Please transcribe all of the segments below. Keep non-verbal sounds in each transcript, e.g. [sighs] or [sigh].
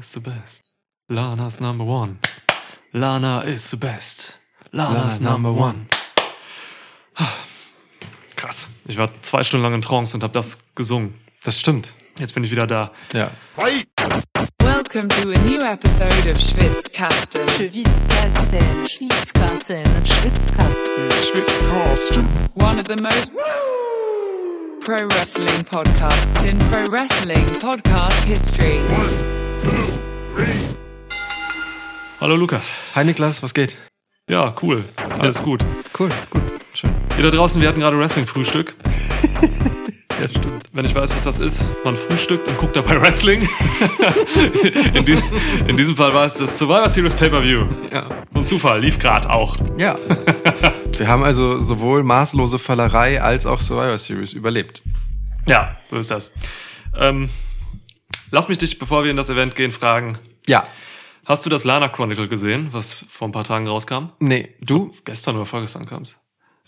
is the best. Lana's number one. Lana is the best. Lana's Lana number one. [sighs] Krass. Ich war zwei Stunden lang in Trance und habe das gesungen. Das stimmt. Jetzt bin ich wieder da. Ja. Welcome to a new episode of Schwitzkasten. Schwitzkasten, Schwitzkasten, Schwitzkasten. One of the most pro wrestling podcasts in pro wrestling podcast history. Hallo Lukas. Hi Niklas, was geht? Ja, cool. Alles gut. Cool, gut, schön. Ihr da draußen, wir hatten gerade Wrestling-Frühstück. [laughs] Ja, stimmt. Wenn ich weiß, was das ist, man frühstückt und guckt dabei Wrestling. [laughs] in, dies, in diesem Fall war es das Survivor Series Pay-Per-View. Ja. So ein Zufall, lief gerade auch. Ja. [laughs] Wir haben also sowohl maßlose Fallerei als auch Survivor Series überlebt. Ja, so ist das. Ähm, lass mich dich, bevor wir in das Event gehen, fragen. Ja. Hast du das Lana Chronicle gesehen, was vor ein paar Tagen rauskam? Nee, du? Gestern oder vorgestern kam's.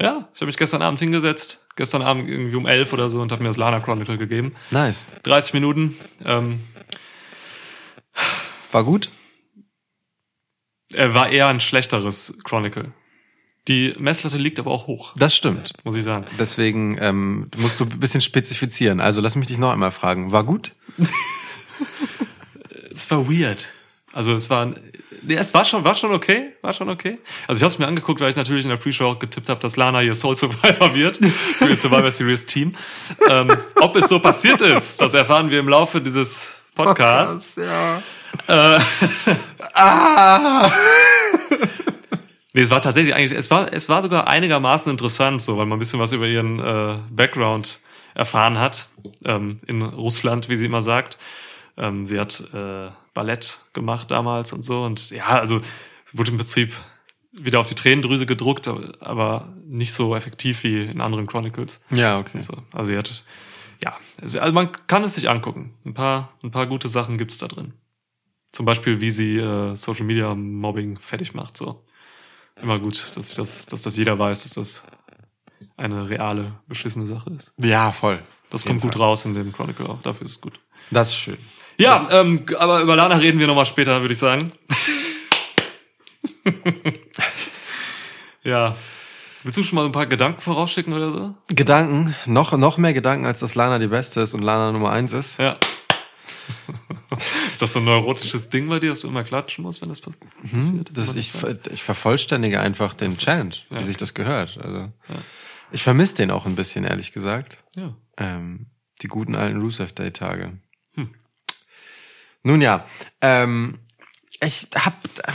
Ja, ich habe mich gestern Abend hingesetzt, gestern Abend irgendwie um elf oder so und habe mir das Lana Chronicle gegeben. Nice. 30 Minuten. Ähm, War gut? er war eher ein schlechteres Chronicle. Die Messlatte liegt aber auch hoch, Das stimmt. muss ich sagen. Deswegen ähm, musst du ein bisschen spezifizieren. Also lass mich dich noch einmal fragen. War gut? [laughs] Es war weird. Also es war, nee, es war schon, war schon okay, war schon okay. Also ich habe es mir angeguckt, weil ich natürlich in der Pre-Show auch getippt habe, dass Lana hier Soul Survivor wird für ihr Survivor Series Team. Ähm, ob es so passiert ist, das erfahren wir im Laufe dieses Podcasts. Ja. [laughs] Nee, es war tatsächlich eigentlich, es war, es war sogar einigermaßen interessant, so, weil man ein bisschen was über ihren äh, Background erfahren hat. Ähm, in Russland, wie sie immer sagt. Ähm, sie hat äh, Ballett gemacht damals und so. Und ja, also es wurde im Prinzip wieder auf die Tränendrüse gedruckt, aber, nicht so effektiv wie in anderen Chronicles. Ja, okay. So, also sie hat, ja, also, also man kann es sich angucken. Ein paar, ein paar gute Sachen gibt's da drin. Zum Beispiel, wie sie äh, Social Media Mobbing fertig macht. So immer gut, dass ich das, dass das jeder weiß, dass das eine reale beschissene Sache ist. Ja, voll. Das kommt gut Fall. raus in dem Chronicle auch. Dafür ist es gut. Das ist schön. Ja, ähm, aber über Lana reden wir nochmal später, würde ich sagen. ja. Willst du schon mal ein paar Gedanken vorausschicken oder so? Gedanken, noch, noch mehr Gedanken, als dass Lana die Beste ist und Lana Nummer eins ist. Ja. [laughs] ist das so ein neurotisches Ding bei dir, dass du immer klatschen musst, wenn das passiert? Mhm. Das, ich, ich vervollständige einfach den Chant, wie Ja. sich das gehört. Also, Ich vermisse den auch ein bisschen, ehrlich gesagt. Ja. Ähm, die guten alten Rusev Day Tage. Nun ja, ähm, ich hab äh,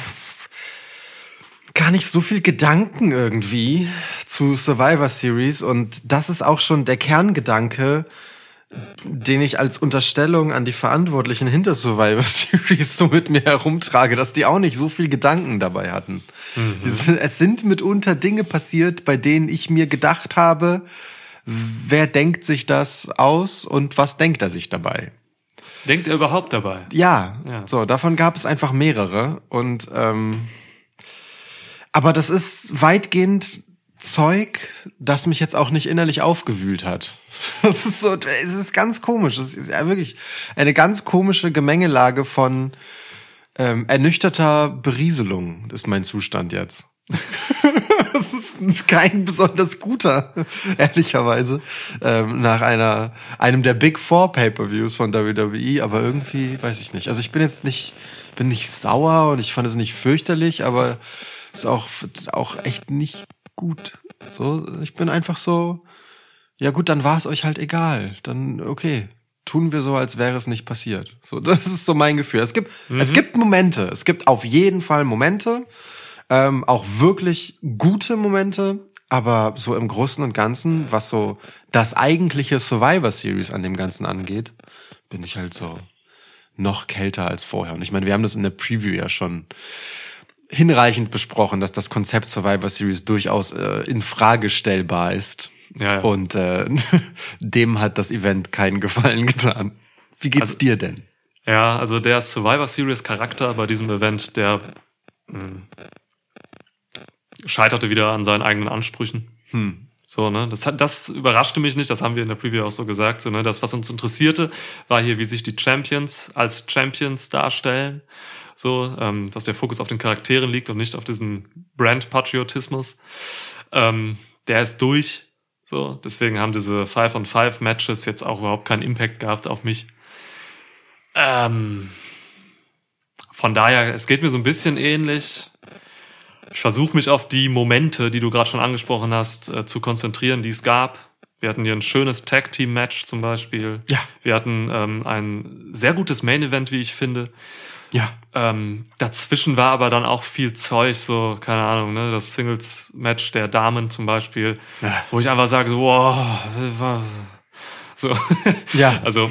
gar nicht so viel Gedanken irgendwie zu Survivor Series und das ist auch schon der Kerngedanke, den ich als Unterstellung an die Verantwortlichen hinter Survivor [laughs] Series so mit mir herumtrage, dass die auch nicht so viel Gedanken dabei hatten. Es, es sind mitunter Dinge passiert, bei denen ich mir gedacht habe, wer denkt sich das aus und was denkt er sich dabei? Denkt er überhaupt dabei? Ja, Ja. so, davon gab es einfach mehrere und ähm, aber das ist weitgehend Zeug, das mich jetzt auch nicht innerlich aufgewühlt hat. [laughs] Das ist so, es ist ganz komisch. Es ist ja wirklich eine ganz komische Gemengelage von ähm, ernüchterter Berieselung, ist mein Zustand jetzt. [laughs] [laughs] Das ist kein besonders guter, ehrlicherweise, ähm, nach einer einem der Big Four Pay-per-Views von WWE, aber irgendwie weiß ich nicht. Also ich bin jetzt nicht bin nicht sauer und ich fand es nicht fürchterlich, aber ist auch auch echt nicht gut. So, ich bin einfach so, ja gut, dann war es euch halt egal. Dann okay, tun wir so, als wäre es nicht passiert. So, das ist so mein Gefühl. Es gibt es gibt Momente, es gibt auf jeden Fall Momente, ähm, auch wirklich gute Momente, aber so im Großen und Ganzen, was so das eigentliche Survivor Series an dem Ganzen angeht, bin ich halt so noch kälter als vorher. Und ich meine, wir haben das in der Preview ja schon hinreichend besprochen, dass das Konzept Survivor Series durchaus äh, in Frage stellbar ist. Ja, ja. Und äh, [laughs] dem hat das Event keinen Gefallen getan. Wie geht's Also- dir denn? Ja, also der Survivor Series Charakter bei diesem Event, der mh, scheiterte wieder an seinen eigenen Ansprüchen. Hm. So, ne? Das, das überraschte mich nicht, das haben wir in der Preview auch so gesagt. So, ne? Das, was uns interessierte, war hier, wie sich die Champions als Champions darstellen. So, ähm, dass der Fokus auf den Charakteren liegt und nicht auf diesen Brand-Patriotismus. Ähm, der ist durch. So, deswegen haben diese 5 on 5 Matches jetzt auch überhaupt keinen Impact gehabt auf mich. Ähm, von daher, es geht mir so ein bisschen ähnlich. Ich versuche mich auf die Momente, die du gerade schon angesprochen hast, äh, zu konzentrieren, die es gab. Wir hatten hier ein schönes Tag-Team-Match zum Beispiel. Ja. Wir hatten ähm, ein sehr gutes Main-Event, wie ich finde. Ja. Ähm, dazwischen war aber dann auch viel Zeug, so, keine Ahnung, ne, das Singles-Match der Damen zum Beispiel, Ja. wo ich einfach sage, so, wow, war, so. Ja. [laughs] Also,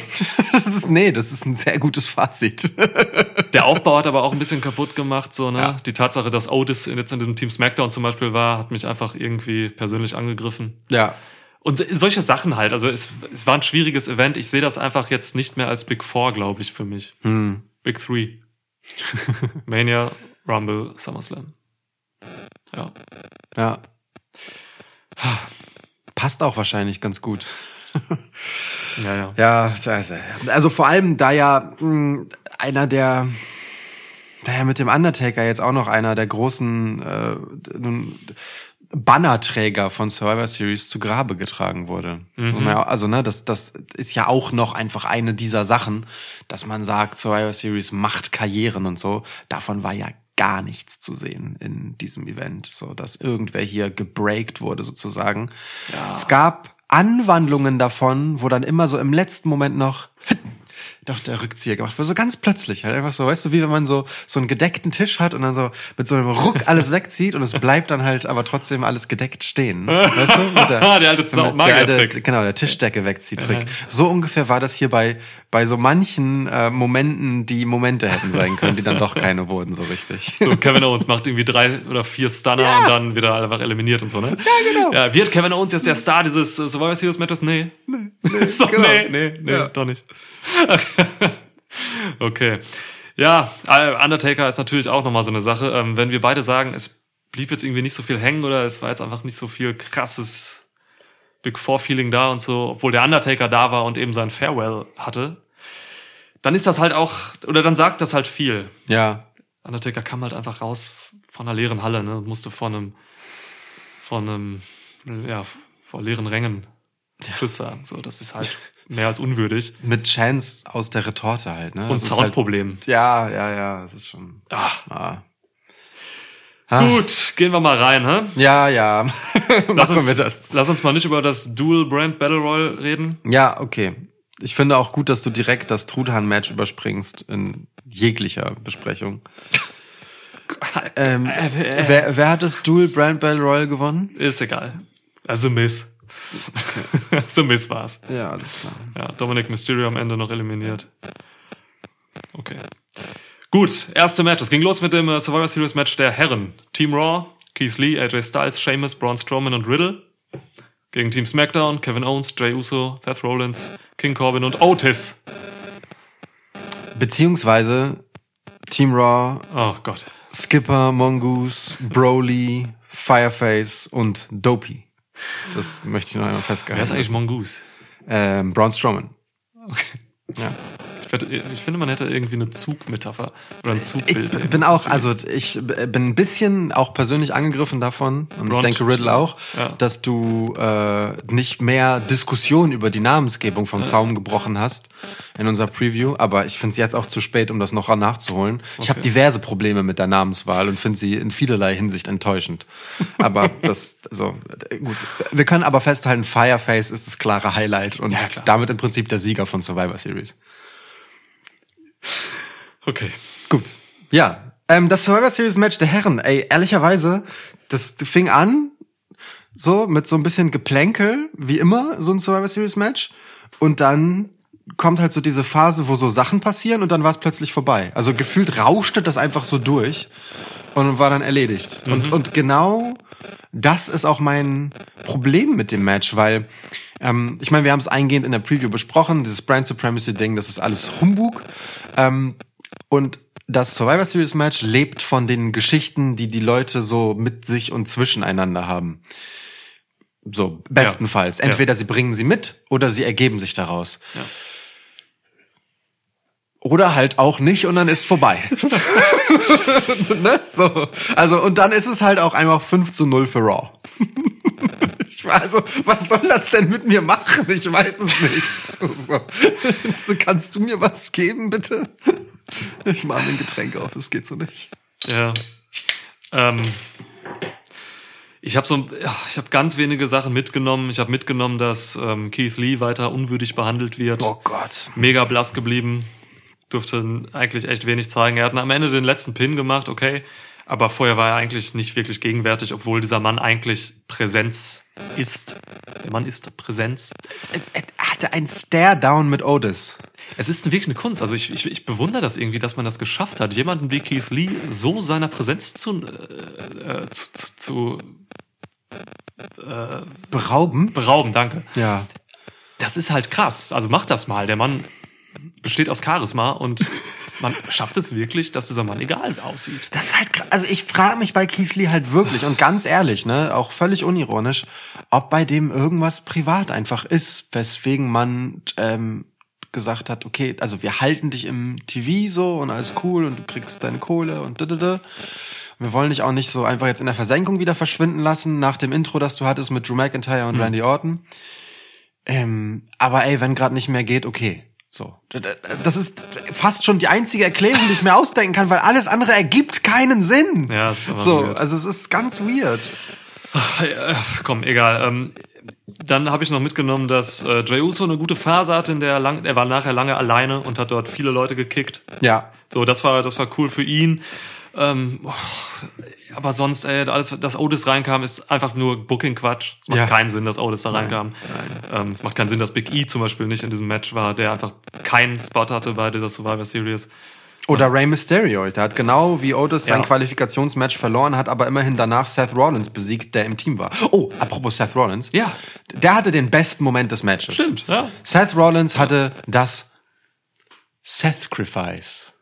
Das ist, nee, das ist ein sehr gutes Fazit. [laughs] der Aufbau hat aber auch ein bisschen kaputt gemacht, so, ne. Ja. Die Tatsache, dass Otis jetzt in dem Team SmackDown zum Beispiel war, hat mich einfach irgendwie persönlich angegriffen. ja. Und solche Sachen halt, also es, es war ein schwieriges Event. Ich sehe das einfach jetzt nicht mehr als Big Four, glaube ich, für mich. Hm. Big Three. [laughs] Mania, Rumble, SummerSlam. Ja. Ja. Passt auch wahrscheinlich ganz gut. Ja, ja. Ja, also, also vor allem, da ja mh, einer der, da ja mit dem Undertaker jetzt auch noch einer der großen äh, nun, Bannerträger von Survivor Series zu Grabe getragen wurde. Ja- Also, ne, das, das ist ja auch noch einfach eine dieser Sachen, dass man sagt, Survivor Series macht Karrieren und so. Davon war ja gar nichts zu sehen in diesem Event, so dass irgendwer hier gebreakt wurde sozusagen. Es gab Anwandlungen davon, wo dann immer so im letzten Moment noch doch der Rückzieher gemacht so ganz plötzlich, halt einfach so, weißt du, wie wenn man so so einen gedeckten Tisch hat und dann so mit so einem Ruck [laughs] alles wegzieht und es bleibt dann halt aber trotzdem alles gedeckt stehen, [laughs] weißt du? Mit Der [laughs] alte mit Zau- der alte- Genau, der Tischdecke wegzieht Trick. So ungefähr war das hier bei bei so manchen äh, Momenten, die Momente hätten sein können, die dann doch keine wurden so richtig. So, Kevin Owens macht irgendwie drei oder vier Stunner und dann wieder einfach eliminiert und so, ne? Ja, genau. Ja, wird Kevin Owens jetzt der Star dieses äh, Survivor Series Matches? Nee. Nee, so, genau. nee, nee, nee, Ja. doch nicht. [laughs] okay. Ja, äh, Undertaker ist natürlich auch nochmal so eine Sache. Ähm, wenn wir beide sagen, es blieb jetzt irgendwie nicht so viel hängen oder es war jetzt einfach nicht so viel krasses Big Four Feeling da und so, obwohl der Undertaker da war und eben sein Farewell hatte, dann ist das halt auch, oder dann sagt das halt viel. Ja, Undertaker kam halt einfach raus von einer leeren Halle, ne, und musste vor einem, vor einem, ja, vor leeren Rängen Tschüss sagen. So, das ist halt [laughs] mehr als unwürdig. mit Chance aus der Retorte halt, ne? Und ist Soundproblem. Halt, ja, ja, ja, das ist schon. Ah, Ah. Ah. gut, gehen wir mal rein, hä? Ja, ja. [laughs] Lass uns, wir das. lass uns mal nicht über das Dual Brand Battle Royal reden. Ja, okay. Ich finde auch gut, dass du direkt das Truthahn-Match überspringst in jeglicher Besprechung. [laughs] Ähm, wer, wer hat das Dual Brand Battle Royal gewonnen? Ist egal. Also Miss. [laughs] so Miss war's. Ja, alles klar. Ja, Dominic Mysterio am Ende noch eliminiert. Okay. Gut, erste Match. Es ging los mit dem äh, Survivor Series Match der Herren. Team Raw, Keith Lee, AJ Styles, Sheamus, Braun Strowman und Riddle. Gegen Team SmackDown, Kevin Owens, Jay Uso, Seth Rollins, King Corbin und Otis. Beziehungsweise Team Raw, Oh Gott. Skipper, Mongoose, Broly, Fireface und Dopey. Das möchte ich noch einmal Wer festgehalten. ist eigentlich Mongoose? Ähm, Braun Strowman. Okay. Ja. Ich, ich finde, man hätte irgendwie eine Zugmetapher oder ein Ich Zugbild. b- bin auch, also ich bin ein bisschen auch persönlich angegriffen davon, und ich Ron denke Ch- Riddle auch, Ja. dass du äh, nicht mehr Diskussion über die Namensgebung vom Zaum gebrochen hast in unserer Preview, aber ich finde es jetzt auch zu spät, um das noch nachzuholen. Ich habe Okay. diverse Probleme mit der Namenswahl und finde sie in vielerlei Hinsicht enttäuschend. Aber [laughs] das, also äh, gut. Wir können aber festhalten, Fireface ist das klare Highlight und Ja, damit im Prinzip der Sieger von Survivor Series. Okay. Gut. Ja. Ähm, das Survivor Series Match der Herren, ey, ehrlicherweise, das fing an so mit so ein bisschen Geplänkel, wie immer, so ein Survivor Series Match. Und dann kommt halt so diese Phase, wo so Sachen passieren und dann war es plötzlich vorbei. Also gefühlt rauschte das einfach so durch und war dann erledigt. Und, und genau das ist auch mein Problem mit dem Match, weil ähm, ich meine, wir haben es eingehend in der Preview besprochen, dieses Brand Supremacy Ding, das ist alles Humbug. Ähm, und das Survivor Series Match lebt von den Geschichten, die die Leute so mit sich und zwischeneinander haben. So, bestenfalls. Ja. Entweder sie bringen sie mit oder sie ergeben sich daraus. Ja. Oder halt auch nicht und dann ist vorbei. [laughs] ne? So. Also, und dann ist es halt auch einfach 5 zu 0 für Raw. [laughs] war also, was soll das denn mit mir machen? Ich weiß es nicht. So. So, kannst du mir was geben, bitte? Ich mache mir ein Getränk auf, das geht so nicht. Ja. Ähm, ich habe so, ich habe ganz wenige Sachen mitgenommen. Ich habe mitgenommen, dass ähm, Keith Lee weiter unwürdig behandelt wird. Oh Gott. Mega blass geblieben. Durfte eigentlich echt wenig zeigen. Er hat am Ende den letzten Pin gemacht, okay. Aber vorher war er eigentlich nicht wirklich gegenwärtig, obwohl dieser Mann eigentlich Präsenz ist. Der Mann ist Präsenz. Er hatte ein Stare-Down mit Otis. Es ist wirklich eine Kunst. Also ich, ich, ich bewundere das irgendwie, dass man das geschafft hat, jemanden wie Keith Lee so seiner Präsenz zu, äh, äh, zu, zu, zu Berauben? berauben. Danke. Ja. Das ist halt krass. Also mach das mal. Der Mann besteht aus Charisma und man schafft es wirklich, dass dieser Mann egal aussieht. Das ist halt, also ich frage mich bei Keith Lee halt wirklich und ganz ehrlich, ne, auch völlig unironisch, ob bei dem irgendwas privat einfach ist, weswegen man ähm, gesagt hat, okay, also wir halten dich im TV so und alles cool und du kriegst deine Kohle und da, da, da. Wir wollen dich auch nicht so einfach jetzt in der Versenkung wieder verschwinden lassen nach dem Intro, das du hattest mit Drew McIntyre und Randy Orton. Ähm, aber ey, wenn gerade nicht mehr geht, okay. So. Das ist fast schon die einzige Erklärung, die ich mir ausdenken kann, weil alles andere ergibt keinen Sinn. Ja, so, weird. also es ist ganz weird. Äh, Komm, egal. Ähm, dann habe ich noch mitgenommen, dass äh, Jey Uso eine gute Phase hatte, in der er, lang, er war nachher lange alleine und hat dort viele Leute gekickt. Ja. So, das war, das war cool für ihn. Ähm, oh, aber sonst, ey, alles, dass Otis reinkam, ist einfach nur Booking-Quatsch. Es macht Ja. keinen Sinn, dass Otis da reinkam. Ähm, es macht keinen Sinn, dass Big E zum Beispiel nicht in diesem Match war, der einfach keinen Spot hatte bei dieser Survivor Series. Oder Rey Mysterio. Der hat genau wie Otis sein Ja. Qualifikationsmatch verloren, hat aber immerhin danach Seth Rollins besiegt, der im Team war. Oh, apropos Seth Rollins. Ja. Der hatte den besten Moment des Matches. Stimmt, ja. Seth Rollins hatte das Sacrifice.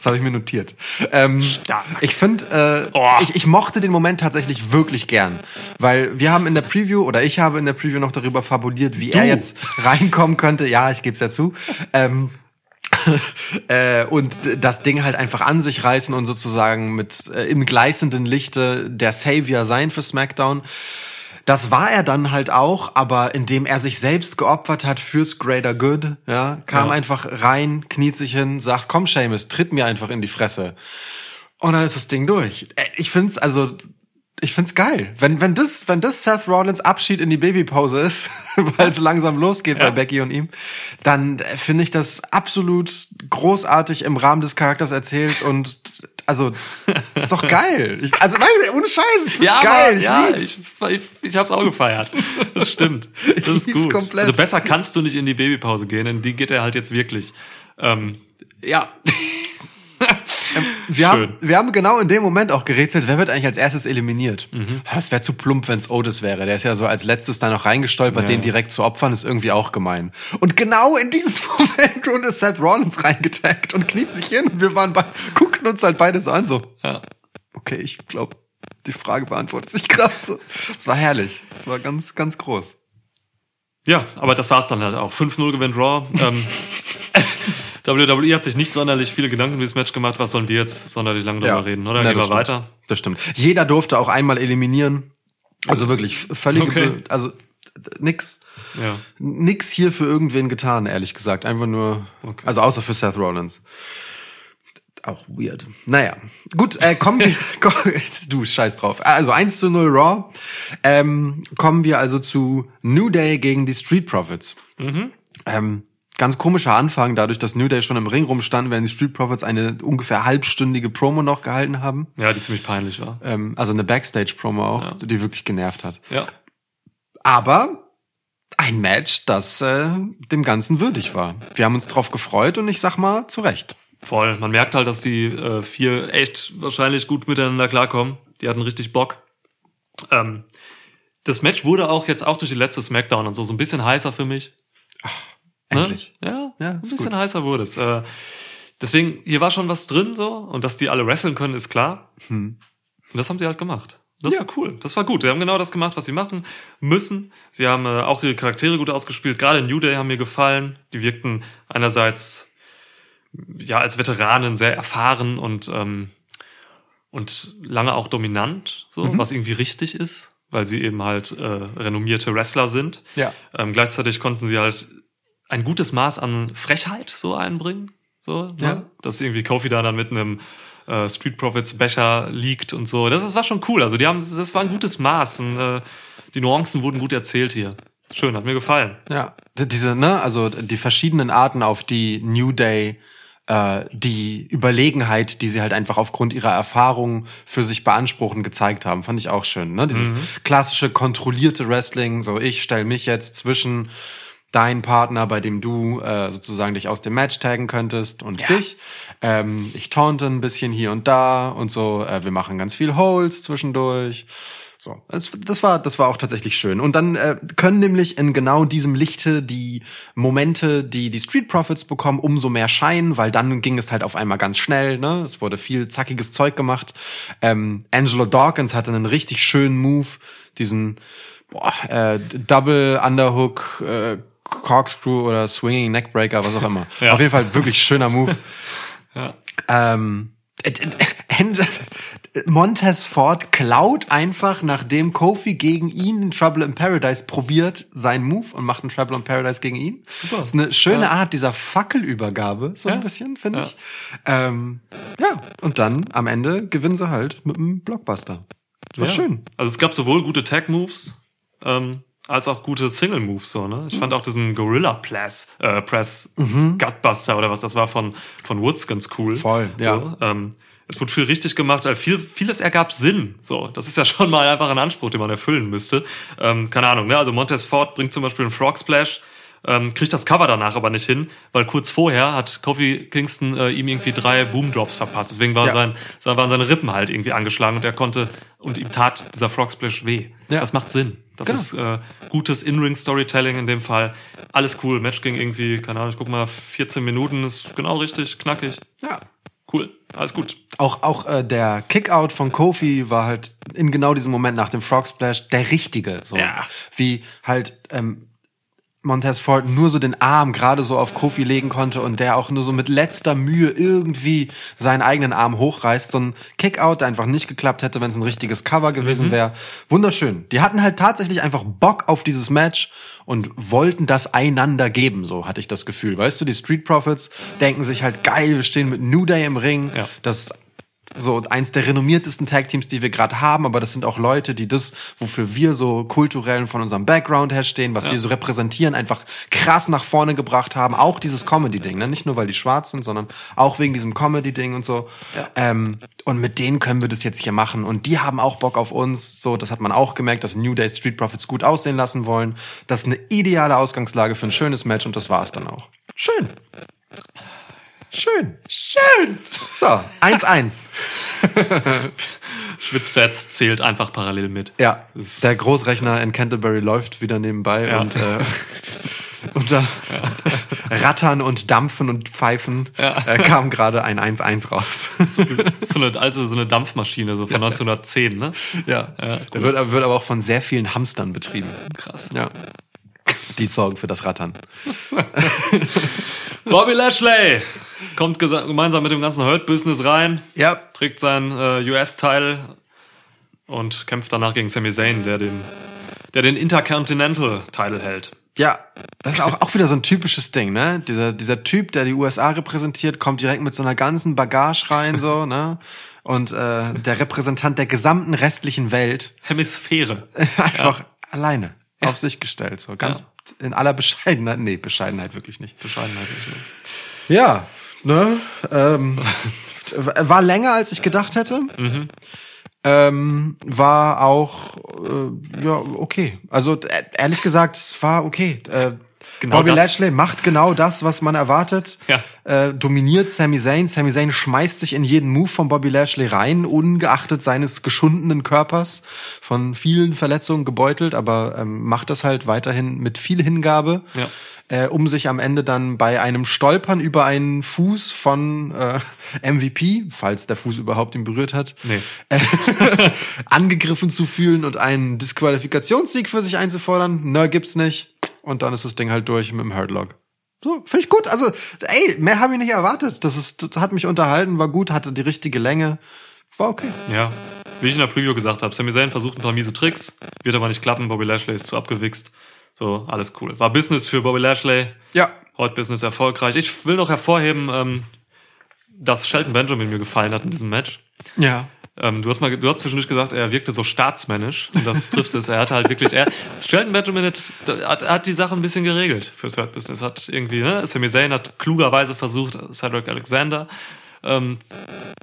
Das habe ich mir notiert. Ähm, Stark. Ich finde, äh, Oh. ich, ich mochte den Moment tatsächlich wirklich gern, weil wir haben in der Preview oder ich habe in der Preview noch darüber fabuliert, wie er jetzt reinkommen könnte. Ja, ich gebe es ja zu. Ähm, [laughs] äh, und das Ding halt einfach an sich reißen und sozusagen mit äh, im gleißenden Lichte der Savior sein für SmackDown. Das war er dann halt auch, aber indem er sich selbst geopfert hat fürs Greater Good, ja, kam Ja. einfach rein, kniet sich hin, sagt, komm Seamus, tritt mir einfach in die Fresse. Und dann ist das Ding durch. Äh, Ich find's also, ich find's geil. Wenn, wenn das, wenn das Seth Rollins Abschied in die Babypause ist, [laughs] weil es langsam losgeht bei Becky und ihm, dann äh, finde ich das absolut großartig im Rahmen des Charakters erzählt und also, ist doch geil. Ich, also, ohne Scheiß, ich find's Ja, geil. Ich ja, lieb's. ich, ich, ich hab's auch gefeiert. Das stimmt. [laughs] Das ist lieb's gut. komplett. Also besser kannst du nicht in die Babypause gehen, denn die geht er halt jetzt wirklich. Ähm, ja. Wir haben, wir haben genau in dem Moment auch gerätselt, wer wird eigentlich als erstes eliminiert. Mhm. Es wäre zu plump, wenn es Otis wäre. Der ist ja so als letztes da noch reingestolpert, Ja. den direkt zu opfern, ist irgendwie auch gemein. Und genau in diesem [laughs] Moment wurde Seth Rollins reingetaggt und kniet sich hin und wir waren bei, guckten uns halt beide so an, so, ja. okay, ich glaube, die Frage beantwortet sich gerade so. Es war herrlich. Es war ganz, ganz groß. Ja, aber das war's dann halt auch. 5-0 gewinnt Raw. Ähm, [laughs] [laughs] WWE hat sich nicht sonderlich viele Gedanken über das Match gemacht. Was sollen wir jetzt sonderlich lange drüber reden, oder? Ja, Gehen wir stimmt. weiter. Das stimmt. Jeder durfte auch einmal eliminieren. Also wirklich völlig, Okay. also nix. Ja. nix hier für irgendwen getan, ehrlich gesagt. Einfach nur, Okay. also außer für Seth Rollins. Auch weird. Naja, gut, äh, kommen wir, [laughs] komm, du, scheiß drauf. Also 1 zu 0 Raw. Ähm, kommen wir also zu New Day gegen die Street Profits. Ähm, ganz komischer Anfang, dadurch, dass New Day schon im Ring rumstanden, während die Street Profits eine ungefähr halbstündige Promo noch gehalten haben. ja, die ziemlich peinlich war. Ähm, also eine Backstage-Promo auch, Ja. die wirklich genervt hat. Ja. Aber ein Match, das äh, dem Ganzen würdig war. Wir haben uns drauf gefreut und ich sag mal, zu Recht. Voll. Man merkt halt, dass die äh, vier echt wahrscheinlich gut miteinander klarkommen. Die hatten richtig Bock. Ähm, das Match wurde auch jetzt auch durch die letzte Smackdown und so so ein bisschen heißer für mich. Ne? Endlich. Ja, Ja, ein bisschen gut. heißer wurde es. Äh, deswegen, hier war schon was drin so und dass die alle wresteln können, ist klar. Hm. Und das haben sie halt gemacht. Das Ja. war cool. Das war gut. Sie haben genau das gemacht, was sie machen müssen. Sie haben äh, auch ihre Charaktere gut ausgespielt. Gerade New Day haben mir gefallen. Die wirkten einerseits ja als Veteranen sehr erfahren und ähm, und lange auch dominant, so Mhm. was irgendwie richtig ist, weil sie eben halt äh, renommierte Wrestler sind. Ja. Ähm, gleichzeitig konnten sie halt ein gutes Maß an Frechheit so einbringen. So, Ja. ne? Dass irgendwie Kofi da dann mit einem äh, Street Profits Becher liegt und so. Das, das war schon cool. Also die haben, das war ein gutes Maß. Und, äh, die Nuancen wurden gut erzählt hier. Schön, hat mir gefallen. Ja, diese, ne, also die verschiedenen Arten, auf die New Day äh, die Überlegenheit, die sie halt einfach aufgrund ihrer Erfahrung für sich beanspruchen, gezeigt haben, fand ich auch schön. Ne? Dieses klassische kontrollierte Wrestling, so ich stell mich jetzt zwischen dein Partner, bei dem du äh, sozusagen dich aus dem Match taggen könntest und dich. Ähm, ich taunte ein bisschen hier und da und so. Äh, wir machen ganz viel Holes zwischendurch. So, das, das war das war auch tatsächlich schön. Und dann äh, können nämlich in genau diesem Lichte die Momente, die die Street Profits bekommen, umso mehr scheinen, weil dann ging es halt auf einmal ganz schnell. Ne, es wurde viel zackiges Zeug gemacht. Ähm, Angelo Dawkins hatte einen richtig schönen Move, diesen boah, äh, Double Underhook. Äh, Corkscrew oder Swinging Neckbreaker, was auch immer. [laughs] Ja. Auf jeden Fall wirklich schöner Move. [laughs] Ja. Ähm, äh, äh, Montez Ford klaut einfach, nachdem Kofi gegen ihn in Trouble in Paradise probiert, seinen Move und macht einen Trouble in Paradise gegen ihn. Super. Das ist eine schöne Ja. Art dieser Fackelübergabe, so Ja. ein bisschen, finde Ja. ich. Ähm, ja, und dann am Ende gewinnen sie halt mit einem Blockbuster. Das war schön. Also es gab sowohl gute Tag-Moves, ähm, als auch gute Single-Moves. So, ne? Ich fand auch diesen Gorilla Press, äh, Press Gutbuster oder was das war von, von Woods ganz cool. Voll, ja. So, ähm, es wurde viel richtig gemacht, äh, viel, vieles ergab Sinn. So, das ist ja [laughs] schon mal einfach ein Anspruch, den man erfüllen müsste. Ähm, keine Ahnung, ne? Also Montez Ford bringt zum Beispiel einen Frog Splash, ähm, kriegt das Cover danach aber nicht hin, weil kurz vorher hat Kofi Kingston äh, ihm irgendwie drei Boom Drops verpasst. Deswegen war Ja. sein, sein, waren seine Rippen halt irgendwie angeschlagen und er konnte und ihm tat dieser Frog Splash weh. Ja. Das macht Sinn. Das Genau. ist äh, gutes In-Ring-Storytelling in dem Fall. Alles cool. Match ging irgendwie, keine Ahnung, ich guck mal, 14 Minuten, ist genau richtig, knackig. Ja. Cool. Alles gut. Auch, auch äh, der Kickout von Kofi war halt in genau diesem Moment nach dem Frog Splash der richtige. So. Ja. Wie halt ähm, Montez Ford nur so den Arm gerade so auf Kofi legen konnte und der auch nur so mit letzter Mühe irgendwie seinen eigenen Arm hochreißt. So ein Kickout, der einfach nicht geklappt hätte, wenn es ein richtiges Cover gewesen wäre. Wunderschön. Die hatten halt tatsächlich einfach Bock auf dieses Match und wollten das einander geben, so hatte ich das Gefühl. Weißt du, die Street Profits denken sich halt geil, wir stehen mit New Day im Ring. Ja. Das so eins der renommiertesten Tag-Teams, die wir gerade haben, aber das sind auch Leute, die das, wofür wir so kulturell von unserem Background her stehen, was wir so repräsentieren, einfach krass nach vorne gebracht haben. Auch dieses Comedy-Ding, ne? nicht nur, weil die schwarz sind, sondern auch wegen diesem Comedy-Ding und so. Ähm, und mit denen können wir das jetzt hier machen. Und die haben auch Bock auf uns. So, das hat man auch gemerkt, dass New Day Street Profits gut aussehen lassen wollen. Das ist eine ideale Ausgangslage für ein schönes Match und das war es dann auch. Schön. Schön. Schön. So, 1-1. [laughs] Schwitzstats zählt einfach parallel mit. Ja, der Großrechner in Canterbury läuft wieder nebenbei Ja. und äh, [laughs] unter Rattern und Dampfen und Pfeifen äh, kam gerade ein 1-1 raus. [laughs] so eine, also so eine Dampfmaschine, so von 1910, ne? ja, Der wird, wird aber auch von sehr vielen Hamstern betrieben. Krass. Ja. Die sorgen für das Rattern. Bobby Lashley kommt gemeinsam mit dem ganzen Hurt-Business rein, Ja. trägt seinen äh, US-Teil und kämpft danach gegen Sami Zayn, der den, der den Intercontinental-Title hält. Ja, das ist auch, auch wieder so ein typisches Ding, ne? Dieser, dieser Typ, der die USA repräsentiert, kommt direkt mit so einer ganzen Bagage rein, so, [laughs] ne? Und äh, der Repräsentant der gesamten restlichen Welt Hemisphäre. [laughs] einfach alleine auf sich gestellt, so ganz in aller Bescheidenheit. Nee, Bescheidenheit wirklich nicht. Bescheidenheit nicht. Ja, ne? Ähm, war länger als ich gedacht hätte. Ähm, war auch äh, ja okay. Also e- ehrlich gesagt, es war okay. Äh, Genau Bobby das. Lashley macht genau das, was man erwartet. Ja. Äh, dominiert Sami Zayn. Sami Zayn schmeißt sich in jeden Move von Bobby Lashley rein, ungeachtet seines geschundenen Körpers, von vielen Verletzungen gebeutelt, aber ähm, macht das halt weiterhin mit viel Hingabe. Ja. Äh, um sich am Ende dann bei einem Stolpern über einen Fuß von äh, MVP, falls der Fuß überhaupt ihn berührt hat, Nee. äh, [laughs] angegriffen zu fühlen und einen Disqualifikationssieg für sich einzufordern. Na, gibt's nicht. Und dann ist das Ding halt durch mit dem Hurtlock. So, finde ich gut. Also, ey, mehr habe ich nicht erwartet. Das ist, das hat mich unterhalten, war gut, hatte die richtige Länge. War okay. Ja, wie ich in der Preview gesagt habe, Sami Zayn versucht ein paar miese Tricks, wird aber nicht klappen, Bobby Lashley ist zu abgewichst. So, alles cool. War Business für Bobby Lashley, Ja. heute Business erfolgreich. Ich will noch hervorheben, ähm, dass Shelton Benjamin mir gefallen hat in diesem Match. Ja. Ähm, du hast mal, du hast zwischendurch gesagt, er wirkte so staatsmännisch und das trifft es. Er hatte halt wirklich, er, Shelton Benjamin hat, hat, hat die Sache ein bisschen geregelt fürs Hurt Business. Hat irgendwie, ne, Sami Zayn hat klugerweise versucht, Cedric Alexander ähm,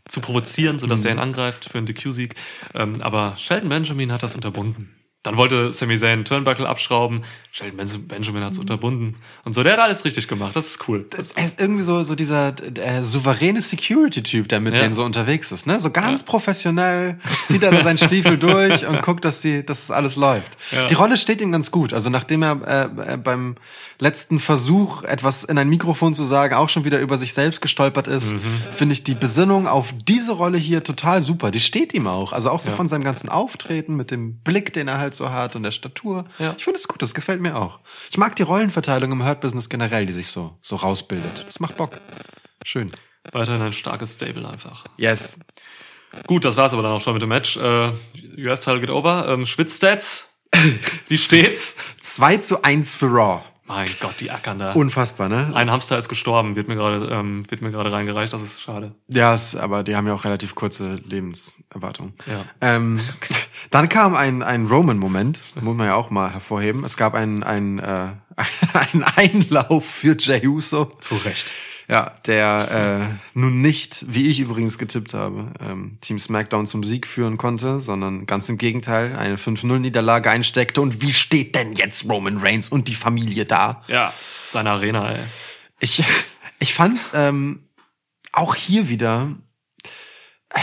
zu provozieren, sodass er ihn angreift für einen DQ-Sieg. Ähm, aber Shelton Benjamin hat das unterbunden. Dann wollte Sami Zayn Turnbuckle abschrauben. Benjamin hat es unterbunden. Und so, der hat alles richtig gemacht. Das ist cool. Das, Er ist irgendwie so, so dieser äh, souveräne Security-Typ, der mit Ja. denen so unterwegs ist, ne? So ganz professionell zieht er da seinen Stiefel [laughs] durch und guckt, dass die, dass das alles läuft. Ja. Die Rolle steht ihm ganz gut. Also nachdem er äh, äh, beim letzten Versuch, etwas in ein Mikrofon zu sagen, auch schon wieder über sich selbst gestolpert ist, Mhm. finde ich die Besinnung auf diese Rolle hier total super. Die steht ihm auch. Also auch so Ja. von seinem ganzen Auftreten, mit dem Blick, den er halt so hat und der Statur. Ja. Ich finde es gut, das gefällt mir auch. Ich mag die Rollenverteilung im Hurt-Business generell, die sich so, so rausbildet. Das macht Bock. Schön. weiterhin ein starkes Stable einfach. Yes. Gut, das war's aber dann auch schon mit dem Match. Äh, US-Teil geht over. Ähm, Schwitzstats. Wie steht's? [laughs] 2 zu 1 für Raw. Mein Gott, die ackern da. Unfassbar, ne? Ein Hamster ist gestorben, wird mir gerade ähm, wird mir gerade reingereicht, das ist schade. Ja, es- aber die haben ja auch relativ kurze Lebenserwartung. Ja. Ähm, [laughs] dann kam ein, ein Roman-Moment, muss man ja auch mal hervorheben. Es gab einen, einen, äh, [laughs] einen Einlauf für Jey Uso. Zu Recht. Ja, der äh, nun nicht, wie ich übrigens getippt habe, ähm, Team SmackDown zum Sieg führen konnte, sondern ganz im Gegenteil, eine 5-0-Niederlage einsteckte. Und wie steht denn jetzt Roman Reigns und die Familie da? Ja, seine Arena, ey. Ich, ich fand ähm, auch hier wieder, äh,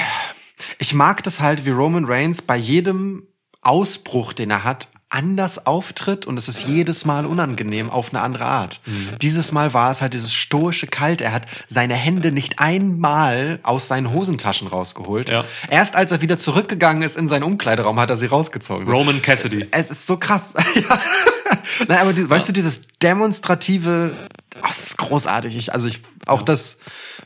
ich mag das halt, wie Roman Reigns bei jedem Ausbruch, den er hat, anders auftritt und es ist jedes Mal unangenehm auf eine andere Art. Mhm. Dieses Mal war es halt dieses stoische Kalt. Er hat seine Hände nicht einmal aus seinen Hosentaschen rausgeholt. Ja. Erst als er wieder zurückgegangen ist in seinen Umkleideraum, hat er sie rausgezogen. Roman Cassidy. Es ist so krass. ja. [laughs] Nein, aber die, weißt du, dieses demonstrative, oh, das ist großartig. Ich, also ich, auch das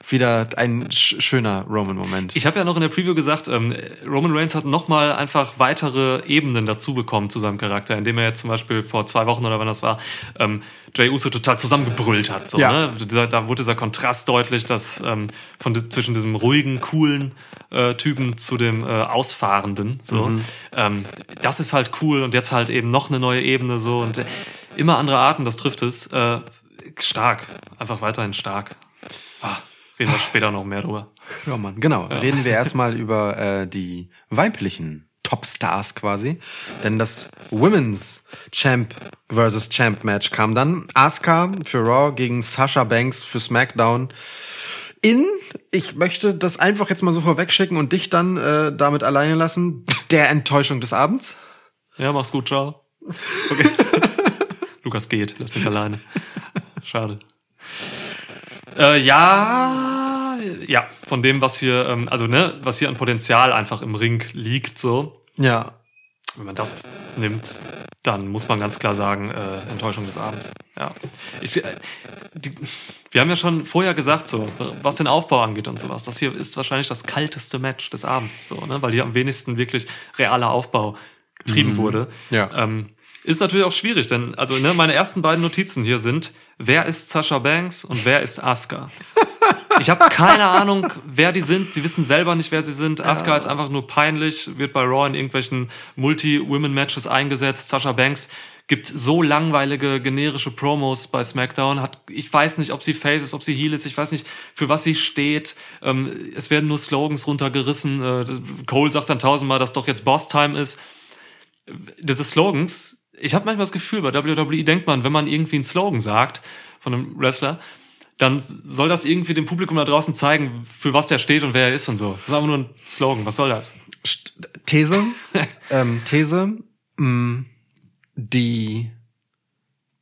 wieder ein sch schöner Roman-Moment. Ich habe ja noch in der Preview gesagt, ähm, Roman Reigns hat nochmal einfach weitere Ebenen dazu bekommen zu seinem Charakter, indem er jetzt zum Beispiel vor zwei Wochen oder wann das war, ähm, Jay Uso total zusammengebrüllt hat. So, Ja. ne? Da wurde dieser Kontrast deutlich, dass ähm, von zwischen diesem ruhigen, coolen äh, Typen zu dem äh, Ausfahrenden. So, ähm, das ist halt cool und jetzt halt eben noch eine neue Ebene so und äh, immer andere Arten, das trifft es. Äh, stark, einfach weiterhin stark. Ah, reden wir später noch mehr drüber. Roman, genau. Reden wir erstmal über äh, die weiblichen Topstars quasi. Denn das Women's Champ versus Champ Match kam dann. Asuka für Raw gegen Sasha Banks für SmackDown. In, ich möchte das einfach jetzt mal so vorwegschicken und dich dann äh, damit alleine lassen, der Enttäuschung des Abends. Ja, mach's gut, ciao. Okay. [laughs] Lukas geht, lass mich alleine. Schade. Äh, ja, ja, von dem, was hier, ähm, also ne, was hier an Potenzial einfach im Ring liegt, so. Ja. Wenn man das nimmt, dann muss man ganz klar sagen, äh, Enttäuschung des Abends. Ja. Ich, äh, die, wir haben ja schon vorher gesagt, so, was den Aufbau angeht und sowas. Das hier ist wahrscheinlich das kalteste Match des Abends, so, ne? Weil hier am wenigsten wirklich realer Aufbau getrieben wurde. Ja. Ähm, ist natürlich auch schwierig, denn also ne, meine ersten beiden Notizen hier sind, wer ist Sasha Banks und wer ist Asuka? [laughs] Ich habe keine Ahnung, wer die sind. Sie wissen selber nicht, wer sie sind. Asuka ist einfach nur peinlich, wird bei Raw in irgendwelchen Multi-Women-Matches eingesetzt. Sasha Banks gibt so langweilige, generische Promos bei SmackDown. Hat, ich weiß nicht, ob sie Face ist, ob sie Heel ist. Ich weiß nicht, für was sie steht. Ähm, es werden nur Slogans runtergerissen. Äh, Cole sagt dann tausendmal, dass doch jetzt Boss-Time ist diese Slogans ich habe manchmal das Gefühl, bei WWE denkt man, wenn man irgendwie einen Slogan sagt von einem Wrestler, dann soll das irgendwie dem Publikum da draußen zeigen, für was der steht und wer er ist und so. Das ist aber nur ein Slogan. Was soll das? These, [laughs] ähm, These, mh, die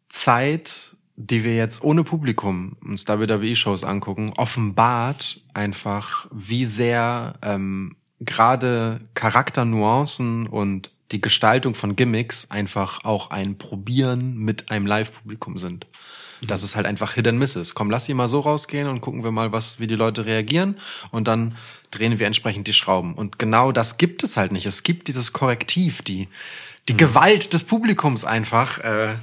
Zeit, die wir jetzt ohne Publikum uns WWE-Shows angucken, offenbart einfach, wie sehr ähm, gerade Charakternuancen und die Gestaltung von Gimmicks einfach auch ein Probieren mit einem Live-Publikum sind. Dass es halt einfach Hit and Miss ist. Komm, lass sie mal so rausgehen und gucken wir mal, was, wie die Leute reagieren. Und dann drehen wir entsprechend die Schrauben. Und genau das gibt es halt nicht. Es gibt dieses Korrektiv, die, die Gewalt des Publikums einfach, äh,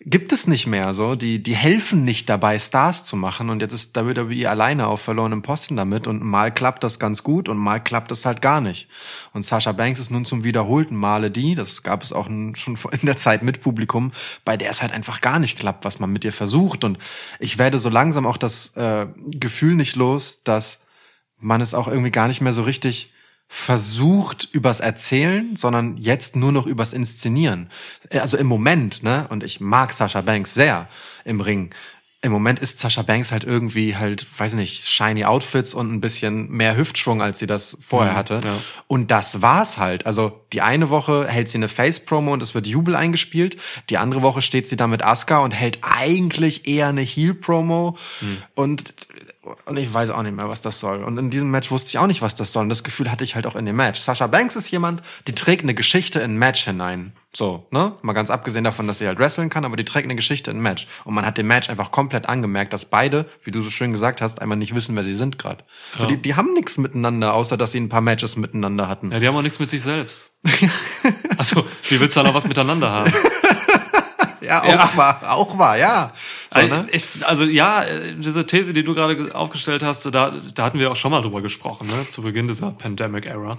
gibt es nicht mehr so. Die, die helfen nicht dabei, Stars zu machen. Und jetzt ist WWE alleine auf verlorenem Posten damit. Und mal klappt das ganz gut und mal klappt es halt gar nicht. Und Sasha Banks ist nun zum wiederholten Male die, das gab es auch schon in der Zeit mit Publikum, bei der es halt einfach gar nicht klappt, was man mit ihr versucht. Und ich werde so langsam auch das äh, Gefühl nicht los, dass man es auch irgendwie gar nicht mehr so richtig versucht übers Erzählen, sondern jetzt nur noch übers Inszenieren. Also im Moment, ne, und ich mag Sasha Banks sehr im Ring. Im Moment ist Sasha Banks halt irgendwie halt, weiß nicht, shiny Outfits und ein bisschen mehr Hüftschwung, als sie das vorher hatte. ja. Und das war's halt. Also die eine Woche hält sie eine Face-Promo und es wird Jubel eingespielt. Die andere Woche steht sie da mit Asuka und hält eigentlich eher eine Heel-Promo. Und, und ich weiß auch nicht mehr, was das soll. Und in diesem Match wusste ich auch nicht, was das soll. Und das Gefühl hatte ich halt auch in dem Match. Sasha Banks ist jemand, die trägt eine Geschichte in ein Match hinein. So, ne? Mal ganz abgesehen davon, dass sie halt wresteln kann, aber die trägt eine Geschichte in ein Match. Und man hat dem Match einfach komplett angemerkt, dass beide, wie du so schön gesagt hast, einmal nicht wissen, wer sie sind gerade. So, Ja. die, die haben nichts miteinander, außer dass sie ein paar Matches miteinander hatten. Ja, die haben auch nichts mit sich selbst. [laughs] Also, wie willst du da noch was miteinander haben? [laughs] Ja, auch Ja. wahr, auch wahr, ja. So, Also, ne? ich, also ja, äh, diese These, die du gerade ge- aufgestellt hast, da, da hatten wir auch schon mal drüber gesprochen, ne? zu Beginn dieser Pandemic-Era.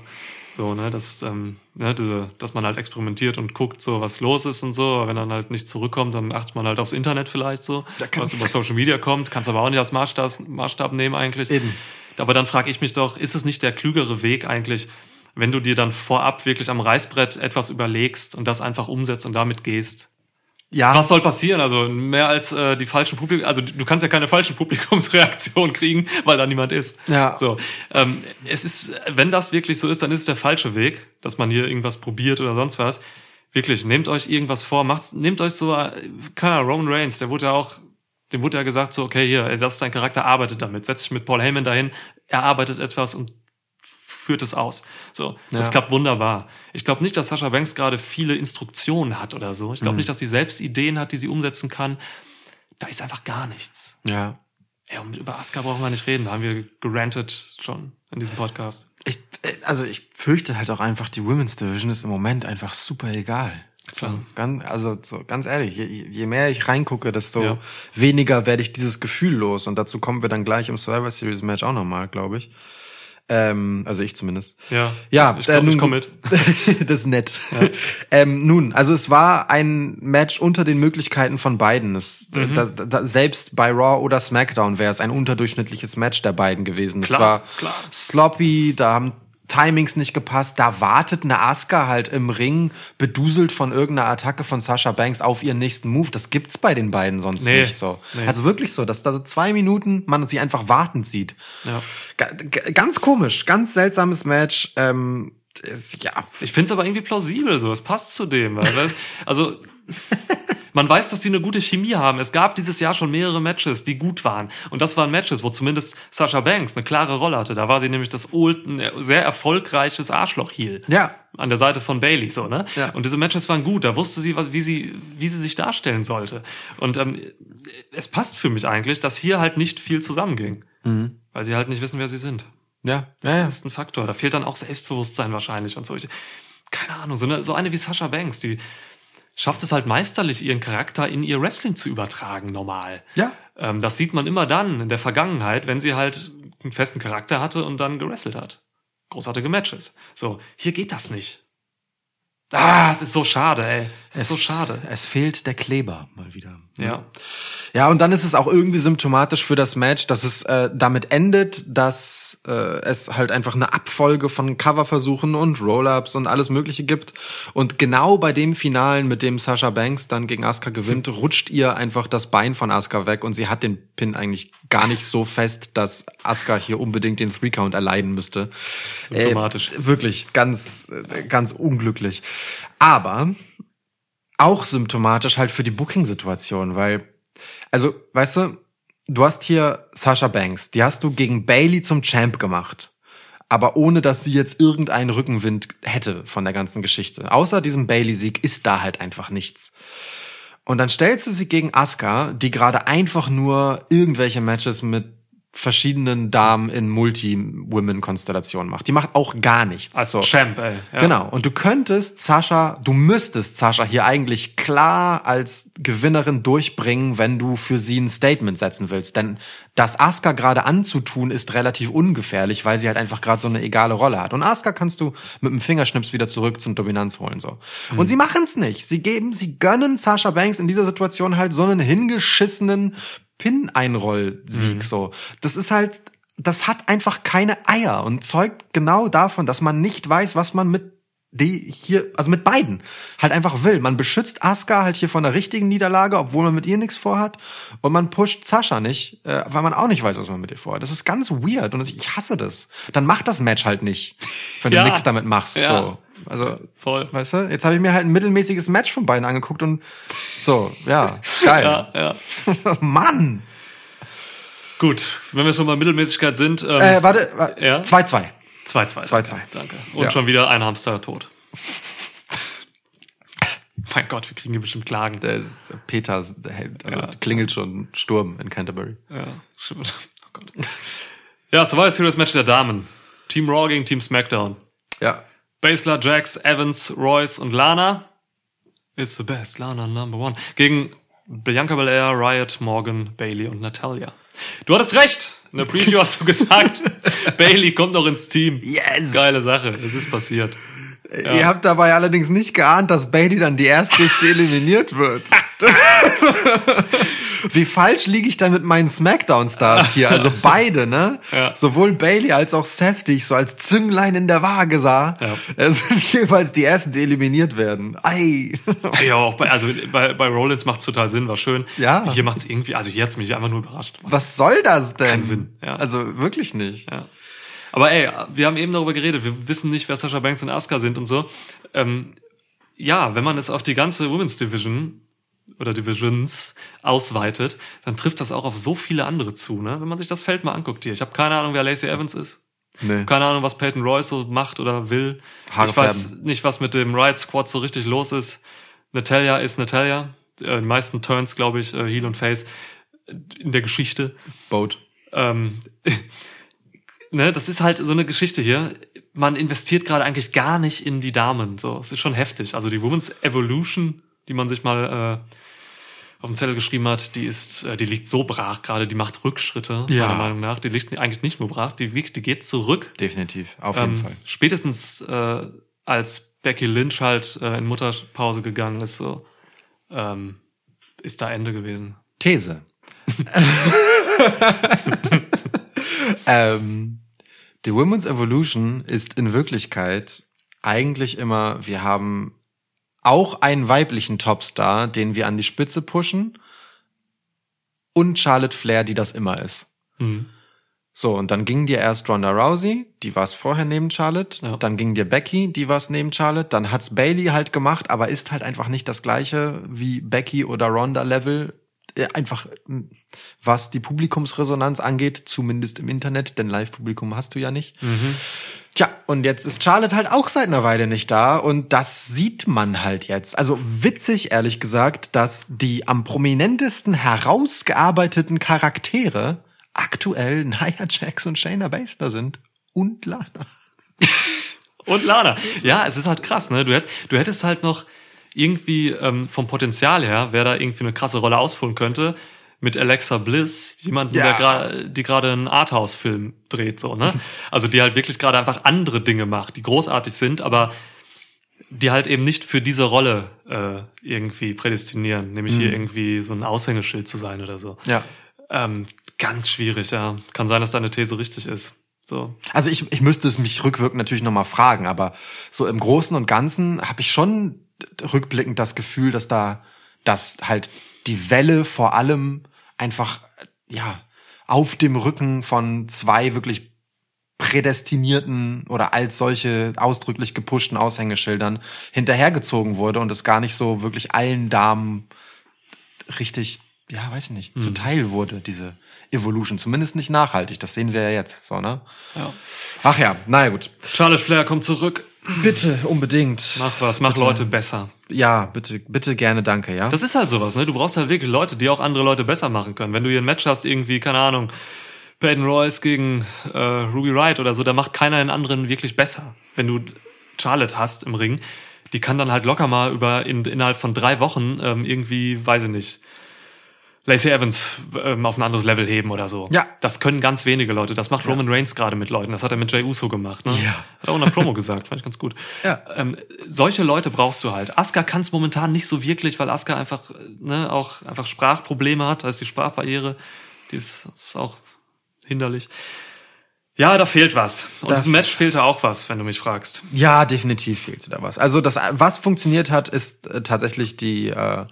So, ne, dass, ähm, ne, diese, dass man halt experimentiert und guckt, so was los ist und so. Aber wenn dann halt nicht zurückkommt, dann achtet man halt aufs Internet vielleicht so, was über Social Media kommt. Kannst aber auch nicht als Maßstab, Maßstab nehmen eigentlich. Eben. Aber dann frage ich mich doch, ist es nicht der klügere Weg eigentlich, wenn du dir dann vorab wirklich am Reißbrett etwas überlegst und das einfach umsetzt und damit gehst? Ja, Was soll passieren? Also mehr als äh, die falschen Publikum, also du kannst ja keine falschen [laughs] Publikumsreaktionen kriegen, weil da niemand ist. Ja. So, ähm, es ist, wenn das wirklich so ist, dann ist es der falsche Weg, dass man hier irgendwas probiert oder sonst was. Wirklich, nehmt euch irgendwas vor, macht, nehmt euch so, äh, keine Ahnung, Roman Reigns, der wurde ja auch, dem wurde ja gesagt so, okay, hier, das ist dein Charakter, arbeitet damit, setz dich mit Paul Heyman dahin, er arbeitet etwas und führt es aus. So, das Ja. klappt wunderbar. Ich glaube nicht, dass Sascha Banks gerade viele Instruktionen hat oder so. Ich glaube nicht, dass sie selbst Ideen hat, die sie umsetzen kann. Da ist einfach gar nichts. ja. Ja, und über Asuka brauchen wir nicht reden. Da haben wir gerantet schon in diesem Podcast. Ich, äh, also ich fürchte halt auch einfach, die Women's Division ist im Moment einfach super egal. Klar. So, ganz, also so, ganz ehrlich, je, je mehr ich reingucke, desto Ja. weniger werde ich dieses Gefühl los. Und dazu kommen wir dann gleich im Survivor Series Match auch nochmal, glaube ich. Ähm, also ich zumindest. Ja, Ja, ich glaube, äh, ich komme mit. [laughs] [laughs] das ist nett. ähm, nun, also es war ein Match unter den Möglichkeiten von beiden. Es, Mhm. da, da, selbst bei Raw oder SmackDown wäre es ein unterdurchschnittliches Match der beiden gewesen. es Klar, war klar. sloppy, da haben Timings nicht gepasst. Da wartet eine Asuka halt im Ring, beduselt von irgendeiner Attacke von Sasha Banks auf ihren nächsten Move. Das gibt's bei den beiden sonst Nee, nicht so. nee. Also wirklich so, dass da so zwei Minuten man sie einfach wartend sieht. Ja. Ga- ga- Ganz komisch, ganz seltsames Match. Ähm, ist, ja, Ich finde es aber irgendwie plausibel so. Es passt zu dem. Weil- also, [laughs] man weiß, dass die eine gute Chemie haben. Es gab dieses Jahr schon mehrere Matches, die gut waren. Und das waren Matches, wo zumindest Sasha Banks eine klare Rolle hatte. Da war sie nämlich das old, ein sehr erfolgreiches Arschloch-Heel. Ja. An der Seite von Bailey, so, ne? Ja. Und diese Matches waren gut. Da wusste sie, wie sie, wie sie sich darstellen sollte. Und ähm, es passt für mich eigentlich, dass hier halt nicht viel zusammenging. Weil sie halt nicht wissen, wer sie sind. ja, Das ja, ja. ist ein Faktor. Da fehlt dann auch Selbstbewusstsein wahrscheinlich und so. Ich, keine Ahnung, so eine, so eine wie Sasha Banks, die schafft es halt meisterlich, ihren Charakter in ihr Wrestling zu übertragen, normal. Ja. Ähm, das sieht man immer dann in der Vergangenheit, wenn sie halt einen festen Charakter hatte und dann gewrestelt hat. Großartige Matches. So, hier geht das nicht. Ah, es ist so schade, ey. Es, ist so schade. Es fehlt der Kleber mal wieder. Ja. Ja, und dann ist es auch irgendwie symptomatisch für das Match, dass es äh, damit endet, dass äh, es halt einfach eine Abfolge von Coverversuchen und Roll-ups und alles Mögliche gibt. Und genau bei dem Finalen, mit dem Sasha Banks dann gegen Asuka gewinnt, [laughs] rutscht ihr einfach das Bein von Asuka weg und sie hat den Pin eigentlich gar nicht so fest, dass Asuka hier unbedingt den Three-Count erleiden müsste. Symptomatisch. Äh, wirklich ganz, äh, ganz unglücklich. Aber auch symptomatisch halt für die Booking-Situation, weil, also, weißt du, du hast hier Sasha Banks, die hast du gegen Bailey zum Champ gemacht. Aber ohne, dass sie jetzt irgendeinen Rückenwind hätte von der ganzen Geschichte. Außer diesem Bailey-Sieg ist da halt einfach nichts. Und dann stellst du sie gegen Asuka, die gerade einfach nur irgendwelche Matches mit verschiedenen Damen in Multi-Women-Konstellationen macht. Die macht auch gar nichts. Als So. Champ, ey. Ja. Genau. Und du könntest Sascha, du müsstest Sascha hier eigentlich klar als Gewinnerin durchbringen, wenn du für sie ein Statement setzen willst. Denn das Asuka gerade anzutun, ist relativ ungefährlich, weil sie halt einfach gerade so eine egale Rolle hat. Und Asuka kannst du mit dem Fingerschnips wieder zurück zum Dominanz holen, so. Und sie machen es nicht. Sie geben, sie gönnen Sasha Banks in dieser Situation halt so einen hingeschissenen Pin-Einroll-Sieg, so. Das ist halt, das hat einfach keine Eier und zeugt genau davon, dass man nicht weiß, was man mit die hier, also mit beiden, halt einfach will. Man beschützt Asuka halt hier von der richtigen Niederlage, obwohl man mit ihr nichts vorhat. Und man pusht Sascha nicht, äh, weil man auch nicht weiß, was man mit ihr vorhat. Das ist ganz weird und ich hasse das. Dann mach das Match halt nicht, wenn Ja. du nichts damit machst. Ja. So. Also, Voll. weißt du, jetzt habe ich mir halt ein mittelmäßiges Match von beiden angeguckt und so, ja, geil. Ja, ja. [laughs] Mann! Gut, wenn wir schon bei Mittelmäßigkeit sind. Ähm, Äh, warte, wa- Ja? 2-2. 2-2. 2-2. Danke. Und Ja. schon wieder ein Hamster tot. [laughs] mein Gott, wir kriegen hier bestimmt Klagen. Der ist, Peter also Ja. klingelt schon Sturm in Canterbury. Ja, stimmt. Oh Gott. Ja, Survivor Series Match der Damen. Team Raw gegen Team SmackDown. Ja. Baszler, Jax, Evans, Royce und Lana. Is the best. Lana number one. Gegen Bianca Belair, Riot, Morgan, Bailey und Natalia. Du hattest recht. In der Preview hast du [laughs] gesagt, [laughs] Bailey kommt noch ins Team. Yes! Geile Sache. Es ist passiert. Ihr habt dabei allerdings nicht geahnt, dass Bailey dann die erste ist, die eliminiert wird. [laughs] Wie falsch liege ich da mit meinen Smackdown-Stars hier? Also beide, ne? Ja. Sowohl Bailey als auch Seth, die ich so als Zünglein in der Waage sah, Ja. äh, sind [laughs] jeweils die ersten, die eliminiert werden. Ei. [laughs] Ja, auch bei, also bei, bei Rollins macht es total Sinn, war schön. Ja. Hier macht es irgendwie, also hier hat es mich einfach nur überrascht. Was soll das denn? Keinen Sinn, ja. Also wirklich nicht. Ja. Aber ey, wir haben eben darüber geredet, wir wissen nicht, wer Sasha Banks und Asuka sind und so. Ähm, ja, wenn man es auf die ganze Women's Division oder Divisions ausweitet, dann trifft das auch auf so viele andere zu, ne? Wenn man sich das Feld mal anguckt hier. Ich habe keine Ahnung, wer Lacey Evans ist. Nee. Keine Ahnung, was Peyton Royce so macht oder will. Haare ich weiß färben. nicht, was mit dem Riot Squad so richtig los ist. Natalia ist Natalia. Äh, die meisten Turns, glaube ich, äh, Heel und Face in der Geschichte. Boat. Ähm, [laughs] ne, das ist halt so eine Geschichte hier. Man investiert gerade eigentlich gar nicht in die Damen. So, es ist schon heftig. Also die Women's Evolution, die man sich mal äh, auf den Zettel geschrieben hat, die ist, äh, die liegt so brach gerade. Die macht Rückschritte Ja. meiner Meinung nach. Die liegt eigentlich nicht nur brach, die, wiegt- die geht zurück. Definitiv. Auf jeden Ähm, Fall. Spätestens äh, als Becky Lynch halt äh, in Mutterpause gegangen ist, so ähm, ist da Ende gewesen. These. [laughs] ähm, die Women's Evolution ist in Wirklichkeit eigentlich immer, wir haben auch einen weiblichen Topstar, den wir an die Spitze pushen und Charlotte Flair, die das immer ist. Mhm. So, und dann ging dir erst Ronda Rousey, die war es vorher neben Charlotte. Ja. Dann ging dir Becky, die war es neben Charlotte. Dann hat's Bailey halt gemacht, aber ist halt einfach nicht das gleiche wie Becky oder Ronda Level. Äh, Einfach, mh, was die Publikumsresonanz angeht, zumindest im Internet, denn Live-Publikum hast du ja nicht. Tja, und jetzt ist Charlotte halt auch seit einer Weile nicht da und das sieht man halt jetzt. Also witzig, ehrlich gesagt, dass die am prominentesten herausgearbeiteten Charaktere aktuell Nia Jax und Shayna Baszler sind. Und Lana. [laughs] Und Lana. Ja, es ist halt krass, ne? Du, hätt, du hättest halt noch irgendwie ähm, vom Potenzial her, wer da irgendwie eine krasse Rolle ausfüllen könnte, mit Alexa Bliss, jemanden, Ja. der gerade, die gerade einen Arthouse-Film dreht, so, ne? [laughs] Also die halt wirklich gerade einfach andere Dinge macht, die großartig sind, aber die halt eben nicht für diese Rolle äh, irgendwie prädestinieren, nämlich hier irgendwie so ein Aushängeschild zu sein oder so. Ja. Ähm, ganz schwierig, ja. Kann sein, dass deine These richtig ist. So. Also ich, ich müsste es mich rückwirkend natürlich nochmal fragen, aber so im Großen und Ganzen habe ich schon rückblickend das Gefühl, dass da, dass halt die Welle vor allem einfach, ja, auf dem Rücken von zwei wirklich prädestinierten oder als solche ausdrücklich gepushten Aushängeschildern hinterhergezogen wurde und es gar nicht so wirklich allen Damen richtig, ja, weiß ich nicht, zuteil wurde, diese Evolution. Zumindest nicht nachhaltig. Das sehen wir ja jetzt, so, ne? Ja. Ach ja, naja, gut. Charlotte Flair kommt zurück. Bitte, unbedingt. Mach was, mach Bitte. Leute besser. Ja, bitte, bitte gerne, danke, ja? Das ist halt sowas, ne? Du brauchst halt wirklich Leute, die auch andere Leute besser machen können. Wenn du hier ein Match hast, irgendwie, keine Ahnung, Peyton Royce gegen äh, Ruby Wright oder so, da macht keiner den anderen wirklich besser. Wenn du Charlotte hast im Ring, die kann dann halt locker mal über in, innerhalb von drei Wochen ähm, irgendwie, weiß ich nicht, Lacey Evans ähm, auf ein anderes Level heben oder so. Ja. Das können ganz wenige Leute. Das macht Roman Reigns gerade mit Leuten. Das hat er mit Jey Uso gemacht. Ne? Ja. Hat er auch in der Promo gesagt. Fand ich ganz gut. Ja. Ähm, solche Leute brauchst du halt. Asuka kann es momentan nicht so wirklich, weil Asuka einfach äh, ne, auch einfach Sprachprobleme hat. Da ist die Sprachbarriere. Die ist, ist auch hinderlich. Ja, da fehlt was. Und Da- diesem Match fehlte auch was, wenn du mich fragst. Ja, definitiv fehlte da was. Also das, was funktioniert hat, ist äh, tatsächlich die äh,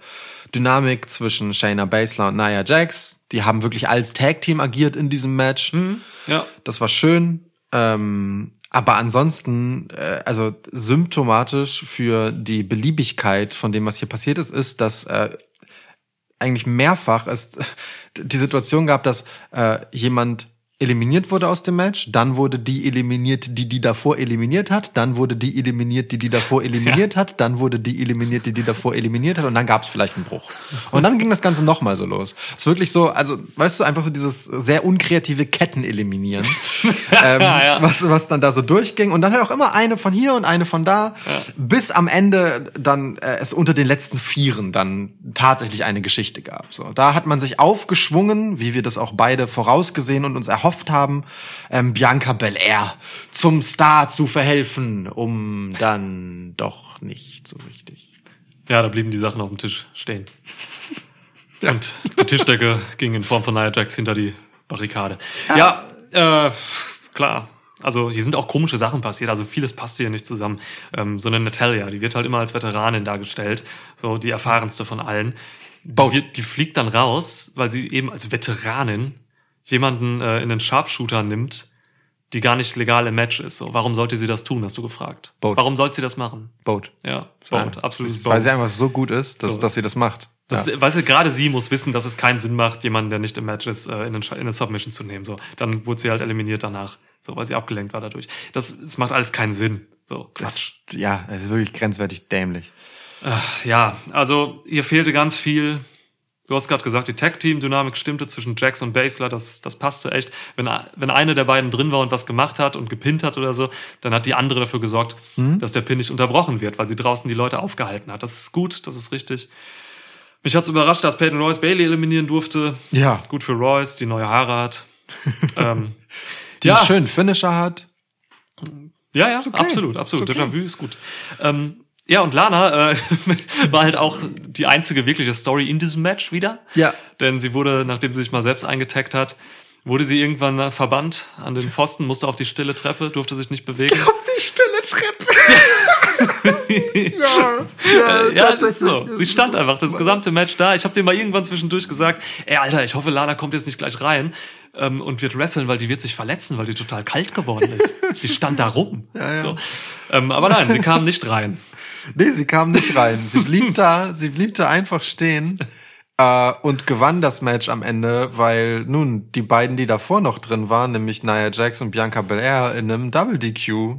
Dynamik zwischen Shayna Baszler und Nia Jax. Die haben wirklich als Tag-Team agiert in diesem Match. Ja. Das war schön. Ähm, aber ansonsten, äh, also symptomatisch für die Beliebigkeit von dem, was hier passiert ist, ist, dass äh, eigentlich mehrfach es [laughs] die Situation gab, dass äh, jemand eliminiert wurde aus dem Match, dann wurde die eliminiert, die die davor eliminiert hat, dann wurde die eliminiert, die die davor [laughs] eliminiert hat, dann wurde die eliminiert, die die davor eliminiert hat und dann gab es vielleicht einen Bruch. Und dann ging das Ganze nochmal so los. Es ist wirklich so, also weißt du, einfach so dieses sehr unkreative Ketten eliminieren, [laughs] ähm, Ja. was, was dann da so durchging und dann halt auch immer eine von hier und eine von da, bis am Ende dann äh, es unter den letzten Vieren dann tatsächlich eine Geschichte gab. So, da hat man sich aufgeschwungen, wie wir das auch beide vorausgesehen und uns erhofft haben, ähm, Bianca Belair zum Star zu verhelfen, um dann doch nicht so richtig. Ja, da blieben die Sachen auf dem Tisch stehen. [laughs] Und die Tischdecke ging in Form von Nia Jax hinter die Barrikade. Ja, äh, klar. Also hier sind auch komische Sachen passiert. Also vieles passt hier nicht zusammen. Ähm, so eine Natalia, die wird halt immer als Veteranin dargestellt. So die erfahrenste von allen. Die, wird, die fliegt dann raus, weil sie eben als Veteranin jemanden äh, in den Sharpshooter nimmt, die gar nicht legal im Match ist. So, warum sollte sie das tun, hast du gefragt. Boat. Warum sollte sie das machen? Boat. Ja, Boat, Ja, absolutes Weil Boat. sie einfach so gut ist, dass, So. dass sie das macht. Das, ja. Weißt du, gerade sie muss wissen, dass es keinen Sinn macht, jemanden, der nicht im Match ist, äh, in, eine Submission zu nehmen. So, dann wurde sie halt eliminiert danach, so, weil sie abgelenkt war dadurch. Das, das macht alles keinen Sinn. So, Quatsch. Das, ja, es ist wirklich grenzwertig dämlich. Ja, also hier fehlte ganz viel. Du hast gerade gesagt, die Tag-Team-Dynamik stimmte zwischen Jax und Baszler, das, das passte echt. Wenn, wenn eine der beiden drin war und was gemacht hat und gepinnt hat oder so, dann hat die andere dafür gesorgt, dass der Pin nicht unterbrochen wird, weil sie draußen die Leute aufgehalten hat. Das ist gut, das ist richtig. Mich hat's überrascht, dass Peyton Royce Bailey eliminieren durfte. Ja. Gut für Royce, die neue Haare hat. [laughs] ähm, Die ja, einen schönen Finisher hat. ja, ja, okay. absolut, absolut. Ist okay. Déjà-vu ist gut. Ähm, ja, und Lana äh, [laughs] war halt auch die einzige wirkliche Story in diesem Match wieder. Ja. Denn sie wurde, nachdem sie sich mal selbst eingetaggt hat, wurde sie irgendwann äh, verbannt an den Pfosten, musste auf die stille Treppe, durfte sich nicht bewegen. Auf die stille Treppe. [laughs] ja, ja, ja, es ist so. Sie stand einfach das gesamte Match da. Ich habe dir mal irgendwann zwischendurch gesagt, ey, Alter, ich hoffe, Lana kommt jetzt nicht gleich rein ähm, und wird wresteln, weil die wird sich verletzen, weil die total kalt geworden ist. [laughs] sie stand da rum. ja. So. Ähm, aber nein, sie kam nicht rein. Nee, sie kam nicht rein. Sie [laughs] blieb da, sie blieb da einfach stehen äh, und gewann das Match am Ende, weil nun die beiden, die davor noch drin waren, nämlich Nia Jax und Bianca Belair in einem Double DQ äh,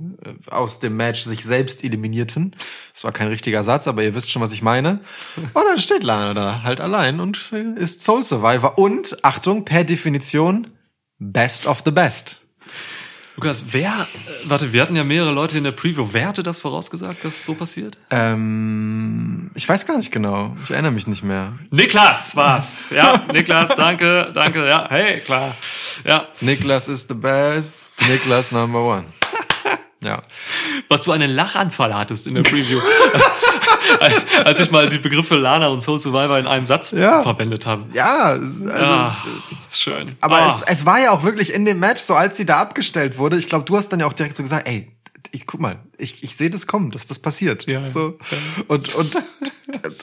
aus dem Match sich selbst eliminierten. Das war kein richtiger Satz, aber ihr wisst schon, was ich meine. Und dann steht Lana da halt allein und äh, ist Soul Survivor und Achtung, per Definition Best of the Best. Lukas, wer, äh, warte, wir hatten ja mehrere Leute in der Preview. Wer hatte das vorausgesagt, dass es so passiert? Ähm, ich weiß gar nicht genau. Ich erinnere mich nicht mehr. Niklas war's. Ja, [laughs] Niklas, danke, danke. Ja, hey, klar. Ja, Niklas is the best. Niklas number one. [laughs] Ja. Was du einen Lachanfall hattest in der Preview. [laughs] [laughs] Als ich mal die Begriffe Lana und Soul Survivor in einem Satz Ja. verwendet habe. Ja, also Ah, schön. Aber ah. es, es war ja auch wirklich in dem Match, so als sie da abgestellt wurde, ich glaube, du hast dann ja auch direkt so gesagt, ey, ich guck mal, ich, ich sehe das kommen, dass das passiert. Ja, so. Und, und,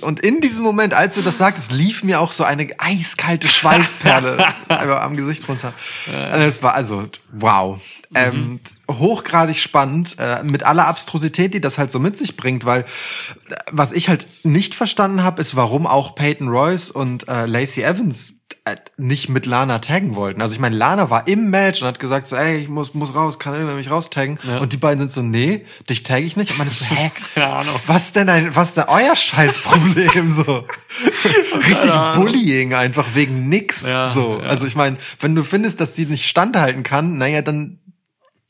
und in diesem Moment, als du das sagtest, lief mir auch so eine eiskalte Schweißperle [laughs] einfach am Gesicht runter. Und Es war also, wow. Ähm, hochgradig spannend, äh, mit aller Abstrusität, die das halt so mit sich bringt, weil äh, was ich halt nicht verstanden habe, ist, warum auch Peyton Royce und äh, Lacey Evans äh, nicht mit Lana taggen wollten. Also ich meine, Lana war im Match und hat gesagt so, ey, ich muss, muss raus, kann irgendwer mich raustaggen. Ja. Und die beiden sind so, nee, dich tagge ich nicht. Und man ist so, hä? [laughs] Keine Ahnung. Was denn ein, was ist denn euer Scheißproblem so? [laughs] Richtig. Bullying einfach wegen nix Ja, so. ja. Also ich meine, wenn du findest, dass sie nicht standhalten kann, naja, dann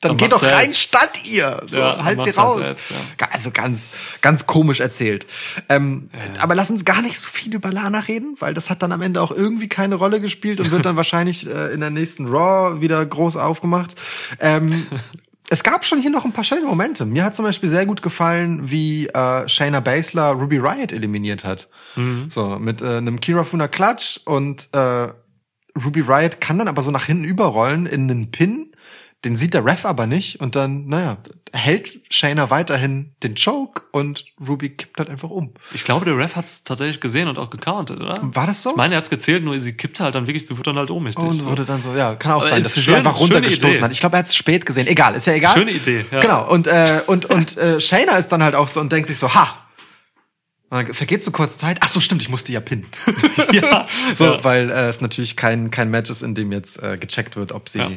dann Dann geht doch rein statt ihr. So, Ja, halt sie raus. selbst, ja. Also ganz, ganz komisch erzählt. Ähm, Aber lass uns gar nicht so viel über Lana reden, weil das hat dann am Ende auch irgendwie keine Rolle gespielt und wird dann [laughs] wahrscheinlich äh, in der nächsten Raw wieder groß aufgemacht. Ähm, es gab schon hier noch ein paar schöne Momente. Mir hat zum Beispiel sehr gut gefallen, wie äh, Shayna Baszler Ruby Riot eliminiert hat. So, mit äh, einem Kirafuna Klatsch und äh, Ruby Riot kann dann aber so nach hinten überrollen in einen Pin. Den sieht der Ref aber nicht und dann, naja, hält Shayna weiterhin den Choke und Ruby kippt halt einfach um. Ich glaube, der Ref hat es tatsächlich gesehen und auch gecountet, oder? War das so? Ich meine, er hat gezählt, nur sie kippte halt dann wirklich, sie wurde dann halt ohnmächtig. und wurde dann so, ja, kann auch Aber sein, dass sie schön- sie einfach runtergestoßen hat. Ich glaube, er hat es spät gesehen. Egal, ist ja egal. Schöne Idee, ja. Genau. Und, äh, und, und äh, Shayna ist dann halt auch so und denkt sich so, ha! Dann vergeht so kurz Zeit. Ach so, stimmt, ich musste ja pinnen. [laughs] ja, [laughs] So, ja. weil äh, es natürlich kein, kein Match ist, in dem jetzt äh, gecheckt wird, ob sie Ja.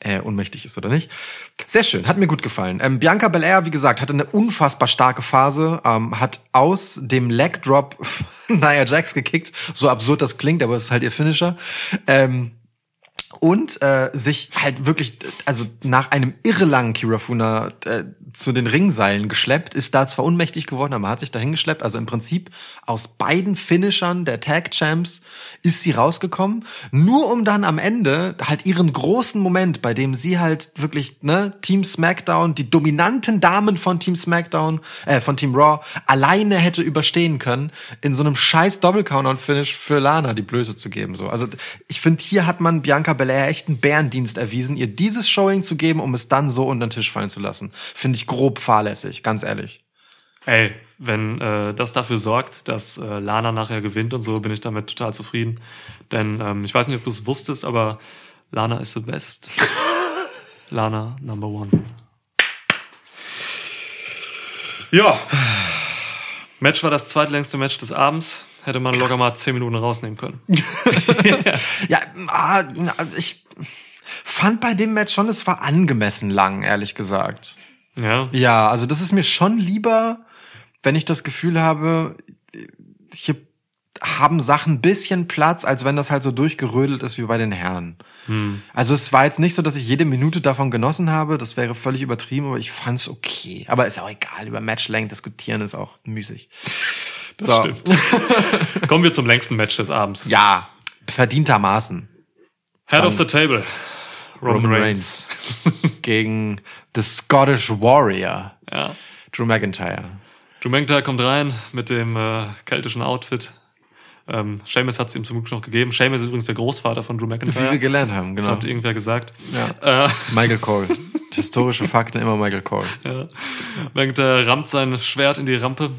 äh, ohnmächtig ist oder nicht. Sehr schön, hat mir gut gefallen. Ähm, Bianca Belair, wie gesagt, hatte eine unfassbar starke Phase, ähm, hat aus dem Leg Drop [laughs] Nia Jax gekickt. So absurd das klingt, aber es ist halt ihr Finisher. Ähm, und äh, sich halt wirklich, also nach einem irrelangen Kirafuna äh, zu den Ringseilen geschleppt, ist da zwar unmächtig geworden, aber hat sich dahin geschleppt. Also im Prinzip aus beiden Finishern der Tag Champs ist sie rausgekommen, nur um dann am Ende halt ihren großen Moment, bei dem sie halt wirklich ne Team SmackDown, die dominanten Damen von Team SmackDown, äh, von Team Raw alleine hätte überstehen können, in so einem scheiß Double Count Finish für Lana die Blöße zu geben. So, also ich finde, hier hat man Bianca Belair echt einen Bärendienst erwiesen, ihr dieses Showing zu geben, um es dann so unter den Tisch fallen zu lassen. Finde ich grob fahrlässig, ganz ehrlich. Ey, wenn äh, das dafür sorgt, dass äh, Lana nachher gewinnt und so, bin ich damit total zufrieden. Denn ähm, ich weiß nicht, ob du es wusstest, aber Lana ist the best. [laughs] Lana number one. Ja. Match war das zweitlängste Match des Abends. Hätte man locker mal zehn Minuten rausnehmen können. [laughs] Ja, ah, ich fand bei dem Match schon, es war angemessen lang, ehrlich gesagt. Ja. Ja, also das ist mir schon lieber, wenn ich das Gefühl habe, hier haben Sachen ein bisschen Platz, als wenn das halt so durchgerödelt ist wie bei den Herren. Also es war jetzt nicht so, dass ich jede Minute davon genossen habe, das wäre völlig übertrieben, aber ich fand's okay. Aber ist auch egal, über Matchlength diskutieren ist auch müßig. Das So. stimmt. [laughs] Kommen wir zum längsten Match des Abends. Ja, verdientermaßen. Head of the Table. Roman, Roman Reigns. [laughs] Gegen The Scottish Warrior, Ja. Drew McIntyre. Drew McIntyre kommt rein mit dem äh, keltischen Outfit. Ähm, Seamus hat es ihm zum Glück noch gegeben. Seamus ist übrigens der Großvater von Drew Wie McIntyre. wir gelernt haben, Das genau. hat irgendwer gesagt. Ja. Äh, Michael Cole. Historische Fakten immer Michael Cole. [laughs] ja. McIntyre rammt sein Schwert in die Rampe.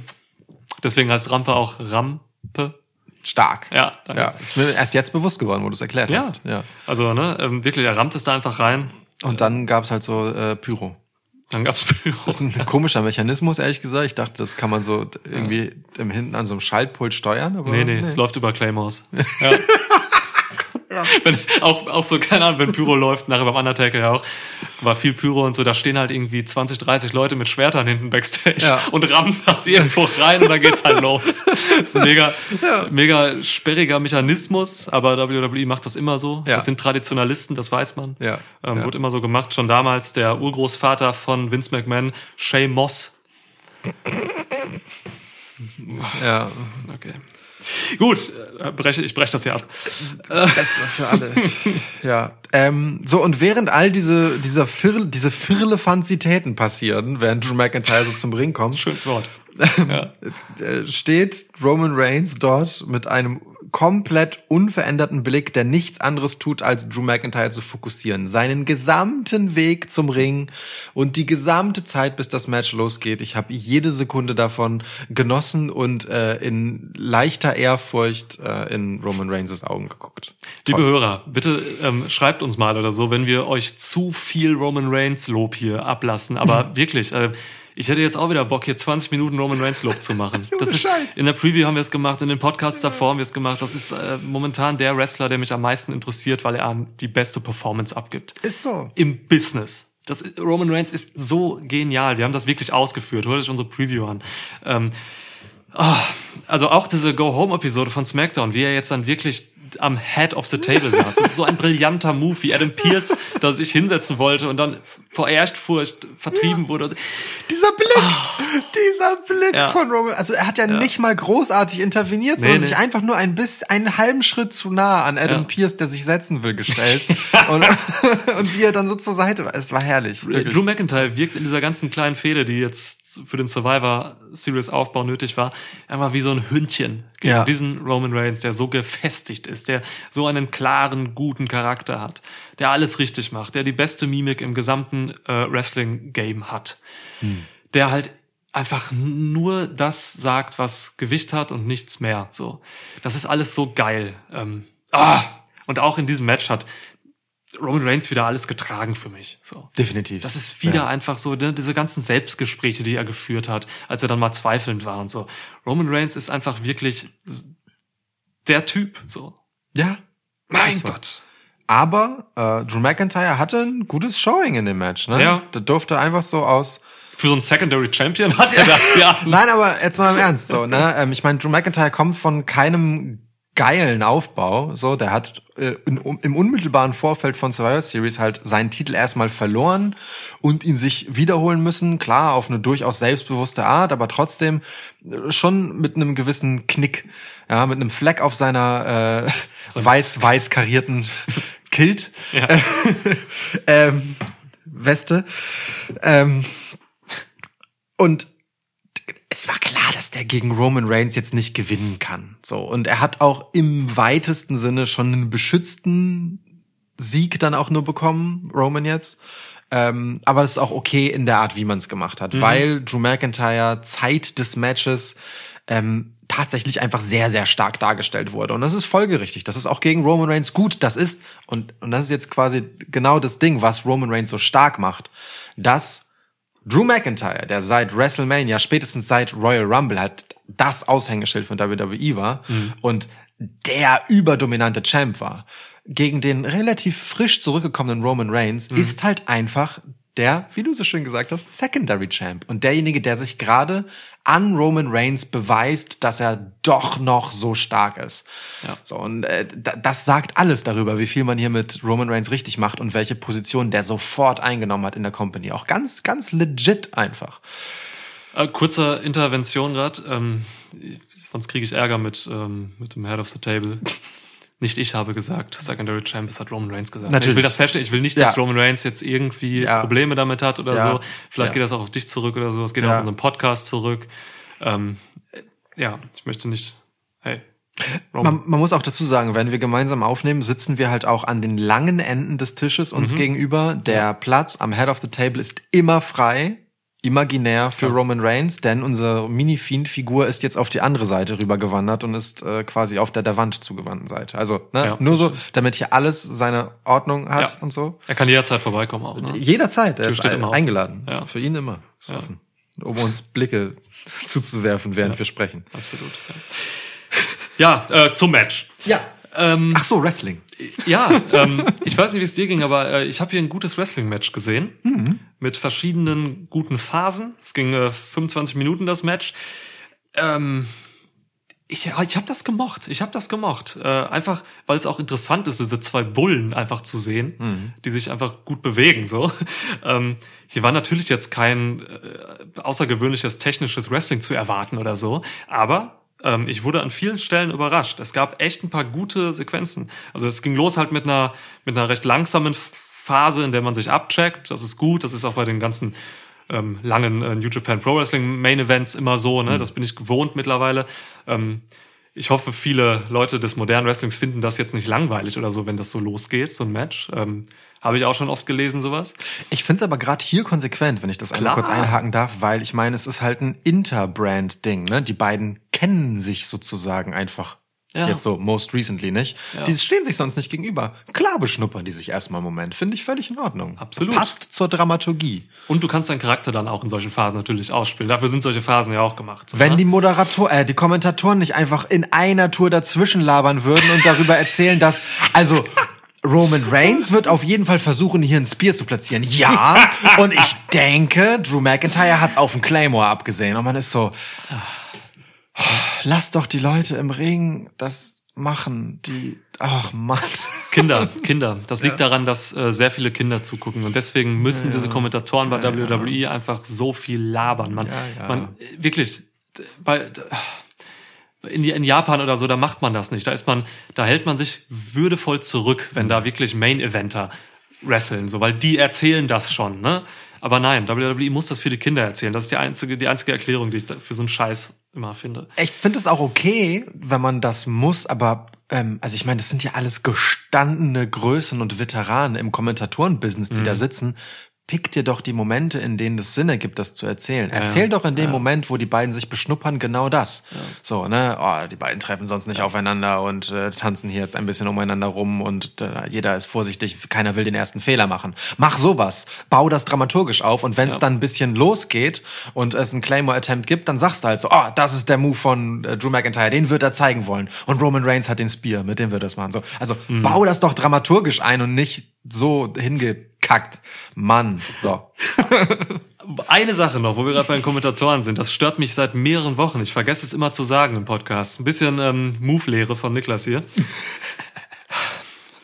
Deswegen heißt Rampe auch Rampe. Stark. Ja, danke. Ja, ist mir erst jetzt bewusst geworden, wo du es erklärt Ja. hast. Ja. Also, ne, ähm, wirklich, er rammt es da einfach rein. Und dann gab's halt so äh, Pyro. Dann gab's [laughs] Pyro. Das ist ein komischer Mechanismus, ehrlich gesagt. Ich dachte, das kann man so irgendwie im Hinten an so einem Schaltpult steuern. Aber Nee, nee, es läuft über Claymores. [laughs] Ja. [laughs] Wenn, auch, auch so, keine Ahnung, wenn Pyro läuft, nachher beim Undertaker ja auch, war viel Pyro und so, da stehen halt irgendwie 20, 30 Leute mit Schwertern hinten Backstage Ja. [laughs] und rammen das irgendwo rein und dann geht's halt los. [laughs] Das ist ein mega, mega sperriger Mechanismus, aber WWE macht das immer so. Ja. Das sind Traditionalisten, das weiß man. Ja. Ähm, Ja. Wurde immer so gemacht. Schon damals der Urgroßvater von Vince McMahon, Shay Moss. Ja. Okay. Gut, äh, breche, ich breche das hier ab. Beste für alle. ja. Ähm, so, und während all diese, dieser Firl, diese Firlefanzitäten passieren, während Drew McIntyre so zum Ring kommt, Schönes Wort. äh, steht Roman Reigns dort mit einem komplett unveränderten Blick, der nichts anderes tut, als Drew McIntyre zu fokussieren. Seinen gesamten Weg zum Ring und die gesamte Zeit, bis das Match losgeht. Ich habe jede Sekunde davon genossen und äh, in leichter Ehrfurcht äh, in Roman Reigns' Augen geguckt. Liebe Hörer, bitte ähm, schreibt uns mal oder so, wenn wir euch zu viel Roman Reigns Lob hier ablassen. Aber [laughs] wirklich, äh, ich hätte jetzt auch wieder Bock, hier 20 Minuten Roman Reigns Lob zu machen. [laughs] Das ist, Scheiß. in der Preview haben wir es gemacht, in den Podcasts davor haben wir es gemacht. Das ist äh, momentan der Wrestler, der mich am meisten interessiert, weil er die beste Performance abgibt. Ist so. Im Business. Das, Roman Reigns ist so genial. Wir haben das wirklich ausgeführt. Hört euch unsere Preview an. Ähm, ah, also auch diese Go-Home-Episode von SmackDown, wie er jetzt dann wirklich am Head of the Table saß. Das ist so ein brillanter Move, wie Adam Pierce da sich hinsetzen wollte und dann vor Ehrfurcht vertrieben wurde. Dieser Blick, dieser Blick. Ja. von Roman. Also er hat ja, nicht mal großartig interveniert, sondern nee. sich einfach nur ein bisschen, einen halben Schritt zu nah an Adam Ja. Pierce, der sich setzen will, gestellt. [laughs] und, [laughs] und wie er dann so zur Seite war. Es war herrlich. wirklich. Drew McIntyre wirkt in dieser ganzen kleinen Fehde, die jetzt für den Survivor Series Aufbau nötig war, einfach wie so ein Hündchen gegen Ja. diesen Roman Reigns, der so gefestigt ist, der so einen klaren, guten Charakter hat, der alles richtig macht, der die beste Mimik im gesamten äh, Wrestling-Game hat, der halt einfach nur das sagt, was Gewicht hat und nichts mehr. So, das ist alles so geil. Ähm, ah! Und auch in diesem Match hat Roman Reigns wieder alles getragen für mich. So. Definitiv. Das ist wieder einfach so, ne, diese ganzen Selbstgespräche, die er geführt hat, als er dann mal zweifelnd war und so. Roman Reigns ist einfach wirklich der Typ, so. ja. Mein so. Gott. Aber äh, Drew McIntyre hatte ein gutes Showing in dem Match. Ne? Ja. Der durfte einfach so aus Für so einen Secondary Champion hat er [laughs] das, ja. Nein, aber jetzt mal im Ernst so, ne? [laughs] Ähm, ich meine, Drew McIntyre kommt von keinem geilen Aufbau, so, der hat äh, in, um, im unmittelbaren Vorfeld von Survivor Series halt seinen Titel erstmal verloren und ihn sich wiederholen müssen, klar, auf eine durchaus selbstbewusste Art, aber trotzdem äh, schon mit einem gewissen Knick, ja, mit einem Fleck auf seiner äh, weiß-weiß karierten [laughs] Kilt, Ja. [laughs] ähm, Weste. Ähm, und es war klar, dass der gegen Roman Reigns jetzt nicht gewinnen kann. So. Und er hat auch im weitesten Sinne schon einen beschützten Sieg dann auch nur bekommen, Roman jetzt. Ähm, aber es ist auch okay in der Art, wie man es gemacht hat, weil Drew McIntyre Zeit des Matches ähm, tatsächlich einfach sehr, sehr stark dargestellt wurde. Und das ist folgerichtig. Das ist auch gegen Roman Reigns gut. Das ist, und, und das ist jetzt quasi genau das Ding, was Roman Reigns so stark macht, dass Drew McIntyre, der seit WrestleMania, spätestens seit Royal Rumble halt das Aushängeschild von WWE war und der überdominante Champ war, gegen den relativ frisch zurückgekommenen Roman Reigns, ist halt einfach der, wie du so schön gesagt hast, Secondary Champ. Und derjenige, der sich gerade an Roman Reigns beweist, dass er doch noch so stark ist. Ja. So, und äh, da- das sagt alles darüber, wie viel man hier mit Roman Reigns richtig macht und welche Position der sofort eingenommen hat in der Company. Auch ganz, ganz legit einfach. Äh, kurzer Intervention gerade. Ähm, sonst kriege ich Ärger mit, ähm, mit dem Head of the Table. Nicht ich habe gesagt, Secondary Champ, das hat Roman Reigns gesagt. Natürlich. Ich will das feststellen, ich will nicht, Ja. dass Roman Reigns jetzt irgendwie Ja. Probleme damit hat oder Ja. so. Vielleicht Ja. geht das auch auf dich zurück oder so. Es geht auch Ja. auf unseren Podcast zurück. Ähm, äh, ja, ich möchte nicht. Hey. Man, man muss auch dazu sagen, wenn wir gemeinsam aufnehmen, sitzen wir halt auch an den langen Enden des Tisches uns gegenüber. Der Platz am Head of the Table ist immer frei, imaginär für Roman Reigns, denn unsere Mini-Fiend-Figur ist jetzt auf die andere Seite rübergewandert und ist äh, quasi auf der der Wand zugewandten Seite. Also ne, Ja, nur so, damit hier alles seine Ordnung hat Ja. und so. er kann jederzeit vorbeikommen auch. Ne? Jederzeit, er Tür ist steht ein- eingeladen. Ja. Für ihn immer. Ist Ja. offen. Um uns Blicke [laughs] zuzuwerfen, während wir sprechen. Absolut. Ja, ja äh, zum Match. Ja. Ähm, Ach so, Wrestling. Ja, ähm, ich weiß nicht, wie es dir ging, aber äh, ich habe hier ein gutes Wrestling-Match gesehen mit verschiedenen guten Phasen. Es ging äh, 25 Minuten das Match. Ähm, ich ich habe das gemocht. Ich habe das gemocht. Äh, einfach, weil es auch interessant ist, diese zwei Bullen einfach zu sehen, die sich einfach gut bewegen. So. Ähm, hier war natürlich jetzt kein äh, außergewöhnliches technisches Wrestling zu erwarten oder so, aber ähm, ich wurde an vielen Stellen überrascht. Es gab echt ein paar gute Sequenzen. Also es ging los halt mit einer, mit einer recht langsamen Phase, in der man sich abcheckt. Das ist gut. Das ist auch bei den ganzen ähm, langen äh, New Japan Pro Wrestling Main Events immer so. Ne? Das bin ich gewohnt mittlerweile. Ähm, ich hoffe, viele Leute des modernen Wrestlings finden das jetzt nicht langweilig oder so, wenn das so losgeht, so ein Match. Ähm, Habe ich auch schon oft gelesen, sowas. Ich finde es aber gerade hier konsequent, wenn ich das einmal kurz einhaken darf, weil ich meine, es ist halt ein Interbrand-Ding. Ne? Die beiden kennen sich sozusagen einfach. Ja. Jetzt so, most recently nicht. Ja. Die stehen sich sonst nicht gegenüber. Klar beschnuppern die sich erstmal einen Moment. Finde ich völlig in Ordnung. Absolut. Passt zur Dramaturgie. Und du kannst deinen Charakter dann auch in solchen Phasen natürlich ausspielen. Dafür sind solche Phasen ja auch gemacht. So, Wenn ne? die Moderator, äh, die Kommentatoren nicht einfach in einer Tour dazwischen labern würden und darüber erzählen, dass, also, Roman Reigns wird auf jeden Fall versuchen, hier ein Spear zu platzieren. Ja. [laughs] Und ich denke, Drew McIntyre hat's auf den Claymore abgesehen. Und man ist so, lass doch die Leute im Ring das machen, die, ach Mann. Kinder, Kinder. Das liegt daran, dass äh, sehr viele Kinder zugucken und deswegen müssen diese Kommentatoren bei WWE einfach so viel labern. Man, ja. man wirklich bei in, in Japan oder so, da macht man das nicht. Da ist man, da hält man sich würdevoll zurück, wenn da wirklich Main Eventer wresteln, so, weil die erzählen das schon, ne? Aber nein, WWE muss das für die Kinder erzählen. Das ist die einzige, die einzige Erklärung, die ich da für so einen Scheiß immer finde. Ich finde es auch okay, wenn man das muss, aber ähm, also ich meine, das sind ja alles gestandene Größen und Veteranen im Kommentatorenbusiness, die Mhm. da sitzen. Pick dir doch die Momente, in denen es Sinn ergibt, das zu erzählen. Erzähl doch in dem Moment, wo die beiden sich beschnuppern, genau das. So, ne, oh, die beiden treffen sonst nicht aufeinander und äh, tanzen hier jetzt ein bisschen umeinander rum und äh, jeder ist vorsichtig, keiner will den ersten Fehler machen. Mach sowas, bau das dramaturgisch auf und wenn es Ja. dann ein bisschen losgeht und es einen Claymore-Attempt gibt, dann sagst du halt so, oh, das ist der Move von äh, Drew McIntyre, den wird er zeigen wollen. Und Roman Reigns hat den Spear, mit dem wird er es machen. So, also bau das doch dramaturgisch ein und nicht so hingekackt. Mann, so. [laughs] Eine Sache noch, wo wir gerade bei den Kommentatoren sind, das stört mich seit mehreren Wochen. Ich vergesse es immer zu sagen im Podcast. Ein bisschen ähm, Move-Lehre von Niklas hier.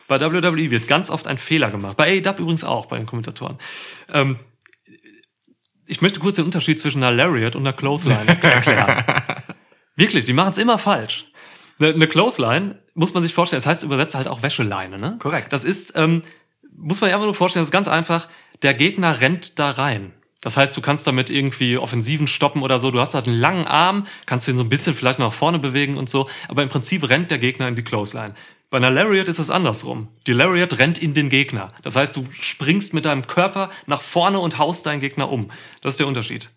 bei WWE wird ganz oft ein Fehler gemacht. Bei AEW übrigens auch, bei den Kommentatoren. Ähm, ich möchte kurz den Unterschied zwischen einer Lariat und einer Clothesline [laughs] erklären. Wirklich, die machen es immer falsch. Eine, eine Clothesline muss man sich vorstellen, das heißt übersetzt halt auch Wäscheleine, ne? Korrekt. Das ist, ähm, muss man sich einfach nur vorstellen, das ist ganz einfach, der Gegner rennt da rein. Das heißt, du kannst damit irgendwie Offensiven stoppen oder so. Du hast halt einen langen Arm, kannst den so ein bisschen vielleicht nach vorne bewegen und so. Aber im Prinzip rennt der Gegner in die Clothesline. Bei einer Lariat ist es andersrum. Die Lariat rennt in den Gegner. Das heißt, du springst mit deinem Körper nach vorne und haust deinen Gegner um. Das ist der Unterschied.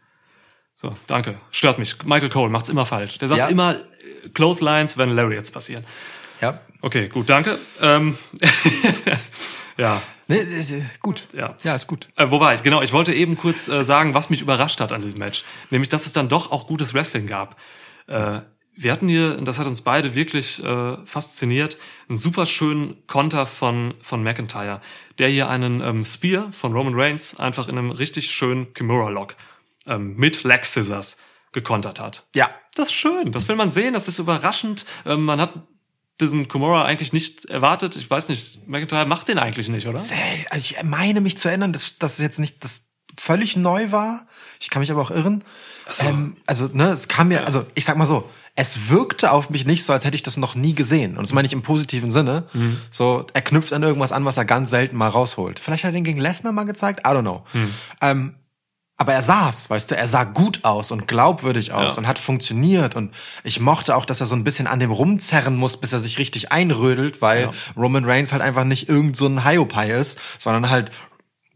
So, danke. Stört mich. Michael Cole macht's immer falsch. Der sagt Ja. immer äh, Clotheslines, wenn Lariats passieren. Ja. Okay, gut, danke. Ähm, [laughs] ja, ist, äh, gut. Ja. Ja, ist gut. äh, wo war ich? Genau, ich wollte eben kurz äh, sagen, was mich überrascht hat an diesem Match. Nämlich, dass es dann doch auch gutes Wrestling gab. Äh, wir hatten hier, und das hat uns beide wirklich äh, fasziniert, einen super schönen Konter von, von McIntyre, der hier einen ähm, Spear von Roman Reigns einfach in einem richtig schönen Kimura-Lock ähm, mit Leg Scissors gekontert hat. Ja. Das ist schön, das will man sehen, das ist überraschend. Ähm, man hat diesen Kimura eigentlich nicht erwartet. Ich weiß nicht, McIntyre macht den eigentlich nicht, oder? Zäh, Also ich meine mich zu erinnern, dass das jetzt nicht das völlig neu war. Ich kann mich aber auch irren. Ähm, also, ne, es kam mir, also ich sag mal so, es wirkte auf mich nicht so, als hätte ich das noch nie gesehen. Und das meine ich im positiven Sinne. So, er knüpft an irgendwas an, was er ganz selten mal rausholt. Vielleicht hat er den gegen Lesnar mal gezeigt, I don't know. Ähm, aber er saß, weißt du, er sah gut aus und glaubwürdig aus Ja. und hat funktioniert und ich mochte auch, dass er so ein bisschen an dem rumzerren muss, bis er sich richtig einrödelt, weil Ja. Roman Reigns halt einfach nicht irgend so ein Hiopai ist, sondern halt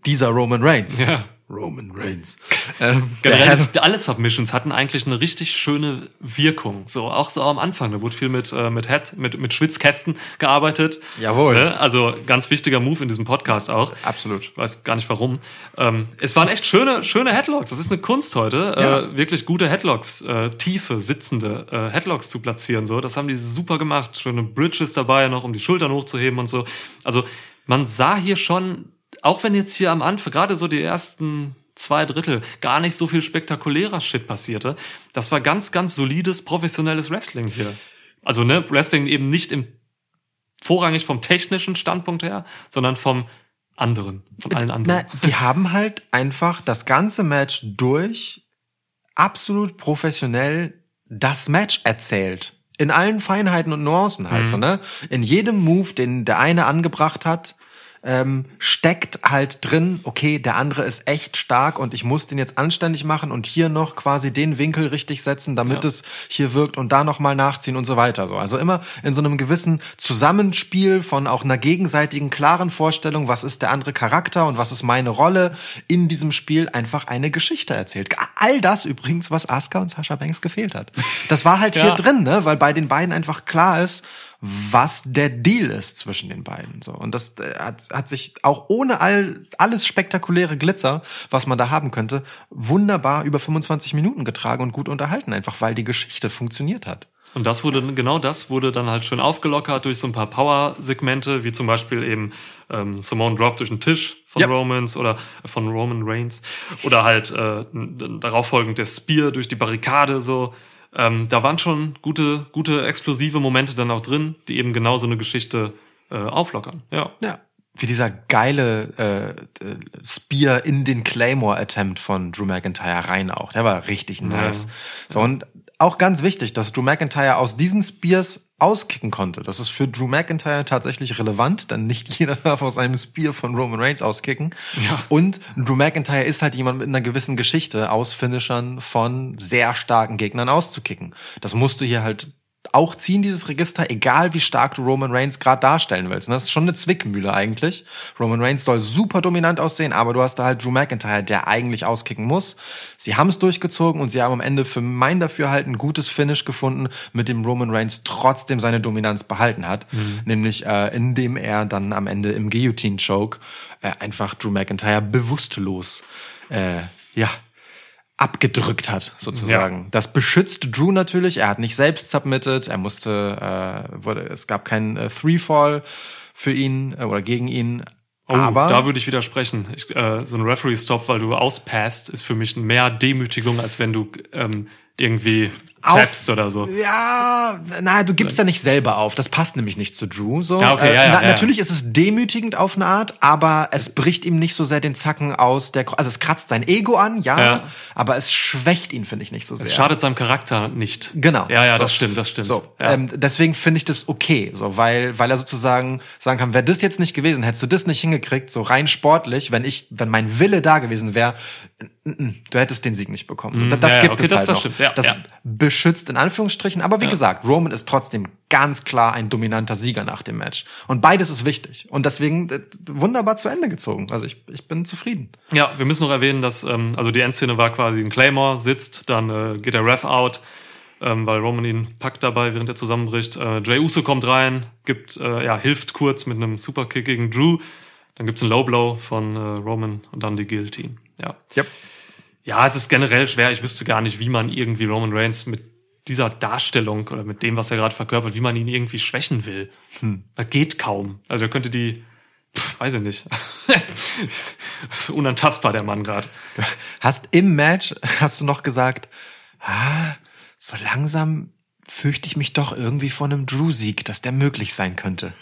dieser Roman Reigns. Ja. Roman Reigns. [laughs] ähm, Generell alle Submissions hatten eigentlich eine richtig schöne Wirkung. So auch so am Anfang, da wurde viel mit äh, mit Head, mit mit Schwitzkästen gearbeitet. Jawohl. Ne? Also ganz wichtiger Move in diesem Podcast auch. Absolut. Ich weiß gar nicht warum. Ähm, es waren echt schöne schöne Headlocks. Das ist eine Kunst heute, Ja. äh, wirklich gute Headlocks, äh, tiefe sitzende äh, Headlocks zu platzieren. So, das haben die super gemacht. Schöne Bridges dabei, noch um die Schultern hochzuheben und so. Also man sah hier schon auch wenn jetzt hier am Anfang, gerade so die ersten zwei Drittel, gar nicht so viel spektakulärer Shit passierte, das war ganz, ganz solides, professionelles Wrestling hier. Also, ne, Wrestling eben nicht im, vorrangig vom technischen Standpunkt her, sondern vom anderen, von allen anderen. Na, die haben halt einfach das ganze Match durch absolut professionell das Match erzählt. In allen Feinheiten und Nuancen halt so, ne? In jedem Move, den der eine angebracht hat, ähm, steckt halt drin, okay, der andere ist echt stark und ich muss den jetzt anständig machen und hier noch quasi den Winkel richtig setzen, damit Ja. es hier wirkt und da nochmal nachziehen und so weiter. So. Also immer in so einem gewissen Zusammenspiel von auch einer gegenseitigen klaren Vorstellung, was ist der andere Charakter und was ist meine Rolle in diesem Spiel, einfach eine Geschichte erzählt. All das übrigens, was Asuka und Sasha Banks gefehlt hat. Das war halt [laughs] hier Ja. drin, ne? weil bei den beiden einfach klar ist, was der Deal ist zwischen den beiden. So. Und das äh, hat, hat sich auch ohne all, alles spektakuläre Glitzer, was man da haben könnte, wunderbar über 25 Minuten getragen und gut unterhalten, einfach weil die Geschichte funktioniert hat. Und das wurde, genau das wurde dann halt schön aufgelockert durch so ein paar Power-Segmente, wie zum Beispiel eben ähm, Simone Drop durch den Tisch von Ja. Romans oder von Roman Reigns oder halt äh, darauf folgend der Spear durch die Barrikade so. Ähm, da waren schon gute, gute explosive Momente dann auch drin, die eben genau so eine Geschichte äh, auflockern. Ja. Ja. Wie dieser geile äh, äh, Spear in den Claymore-Attempt von Drew McIntyre rein auch. Der war richtig nice. So, und auch ganz wichtig, dass Drew McIntyre aus diesen Spears auskicken konnte. Das ist für Drew McIntyre tatsächlich relevant, denn nicht [laughs] jeder darf aus einem Spear von Roman Reigns auskicken. Ja. Und Drew McIntyre ist halt jemand mit einer gewissen Geschichte aus Finishern von sehr starken Gegnern auszukicken. Das musst du hier halt auch ziehen, dieses Register, egal wie stark du Roman Reigns gerade darstellen willst. Und das ist schon eine Zwickmühle eigentlich. Roman Reigns soll super dominant aussehen, aber du hast da halt Drew McIntyre, der eigentlich auskicken muss. Sie haben es durchgezogen und sie haben am Ende für mein Dafürhalten ein gutes Finish gefunden, mit dem Roman Reigns trotzdem seine Dominanz behalten hat. Nämlich äh, indem er dann am Ende im Guillotine-Choke äh, einfach Drew McIntyre bewusstlos äh, ja, abgedrückt hat, sozusagen. Das beschützt Drew natürlich. Er hat nicht selbst submitted. Er musste, äh, wurde, es gab keinen äh, Three-Fall für ihn äh, oder gegen ihn. Oh, Aber da würde ich widersprechen. Ich, äh, so ein Referee-Stop, weil du auspasst, ist für mich mehr Demütigung, als wenn du ähm, irgendwie Auf- tappst oder so. Ja, na, du gibst ja nicht selber auf. Das passt nämlich nicht zu Drew. So. Ja, okay, ja, ja, na, ja. Natürlich ist es demütigend auf eine Art, aber es bricht ihm nicht so sehr den Zacken aus. Der, also es kratzt sein Ego an, ja, Ja. aber es schwächt ihn, finde ich, nicht so sehr. Es schadet seinem Charakter nicht. Genau. Ja, ja, So. das stimmt, das stimmt. So, ähm, deswegen finde ich das okay, so, weil, weil er sozusagen sagen kann, wäre das jetzt nicht gewesen, hättest du das nicht hingekriegt, so rein sportlich, wenn ich, wenn mein Wille da gewesen wäre, du hättest den Sieg nicht bekommen. Mhm, das ja, gibt okay, es das- halt das noch. stimmt, ja, das ja. beschützt in Anführungsstrichen, aber wie gesagt, Roman ist trotzdem ganz klar ein dominanter Sieger nach dem Match. Und beides ist wichtig. Und deswegen äh, wunderbar zu Ende gezogen. Also ich, ich bin zufrieden. Ja, wir müssen noch erwähnen, dass ähm, also die Endszene war quasi ein Claymore, sitzt, dann äh, geht der Ref out, ähm, weil Roman ihn packt dabei, während er zusammenbricht. Äh, Jay Uso kommt rein, gibt, äh, ja, hilft kurz mit einem Superkick gegen Drew. Dann gibt's einen Low Blow von äh, Roman und dann die Guillotine. Ja. Yep. Ja, es ist generell schwer. Ich wüsste gar nicht, wie man irgendwie Roman Reigns mit dieser Darstellung oder mit dem, was er gerade verkörpert, wie man ihn irgendwie schwächen will. Das geht kaum. Also er könnte die, pff, weiß ich nicht. [laughs] unantastbar, der Mann gerade. Hast im Match, hast du noch gesagt, ah, so langsam fürchte ich mich doch irgendwie vor einem Drew-Sieg, dass der möglich sein könnte.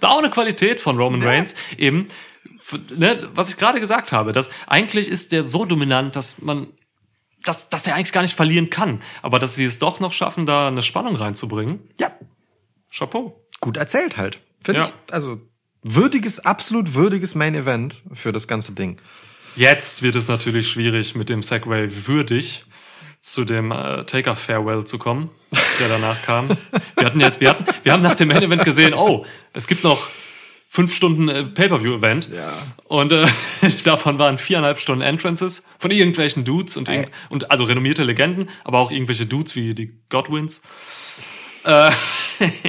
Da auch eine Qualität von Roman Reigns. Eben, ne, was ich gerade gesagt habe, dass eigentlich ist der so dominant, dass man, dass, dass er eigentlich gar nicht verlieren kann. Aber dass sie es doch noch schaffen, da eine Spannung reinzubringen. Ja, Chapeau. gut erzählt halt. Finde Ja. ich, also würdiges, absolut würdiges Main Event für das ganze Ding. Jetzt wird es natürlich schwierig, mit dem Segway würdig zu dem äh, Taker Farewell zu kommen, der danach kam. [laughs] Wir hatten ja, wir hatten, wir haben nach dem Main Event gesehen, oh, es gibt noch fünf Stunden äh, Pay-per-View-Event. Ja. Und äh, [laughs] davon waren viereinhalb Stunden Entrances von irgendwelchen Dudes und, irg- und also renommierte Legenden, aber auch irgendwelche Dudes wie die Godwins. Äh,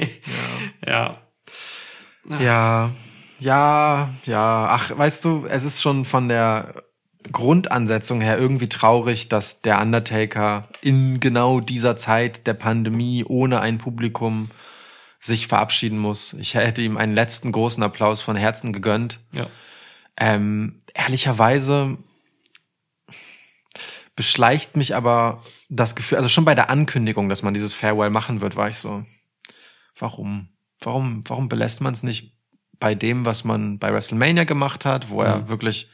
[laughs] ja. Ja, ja, ja. Ach, weißt du, es ist schon von der Grundansetzung her irgendwie traurig, dass der Undertaker in genau dieser Zeit der Pandemie ohne ein Publikum sich verabschieden muss. Ich hätte ihm einen letzten großen Applaus von Herzen gegönnt. ja. Ähm, ehrlicherweise beschleicht mich aber das Gefühl, also schon bei der Ankündigung, dass man dieses Farewell machen wird, war ich so, warum? Warum, warum belässt man es nicht bei dem, was man bei WrestleMania gemacht hat, wo er wirklich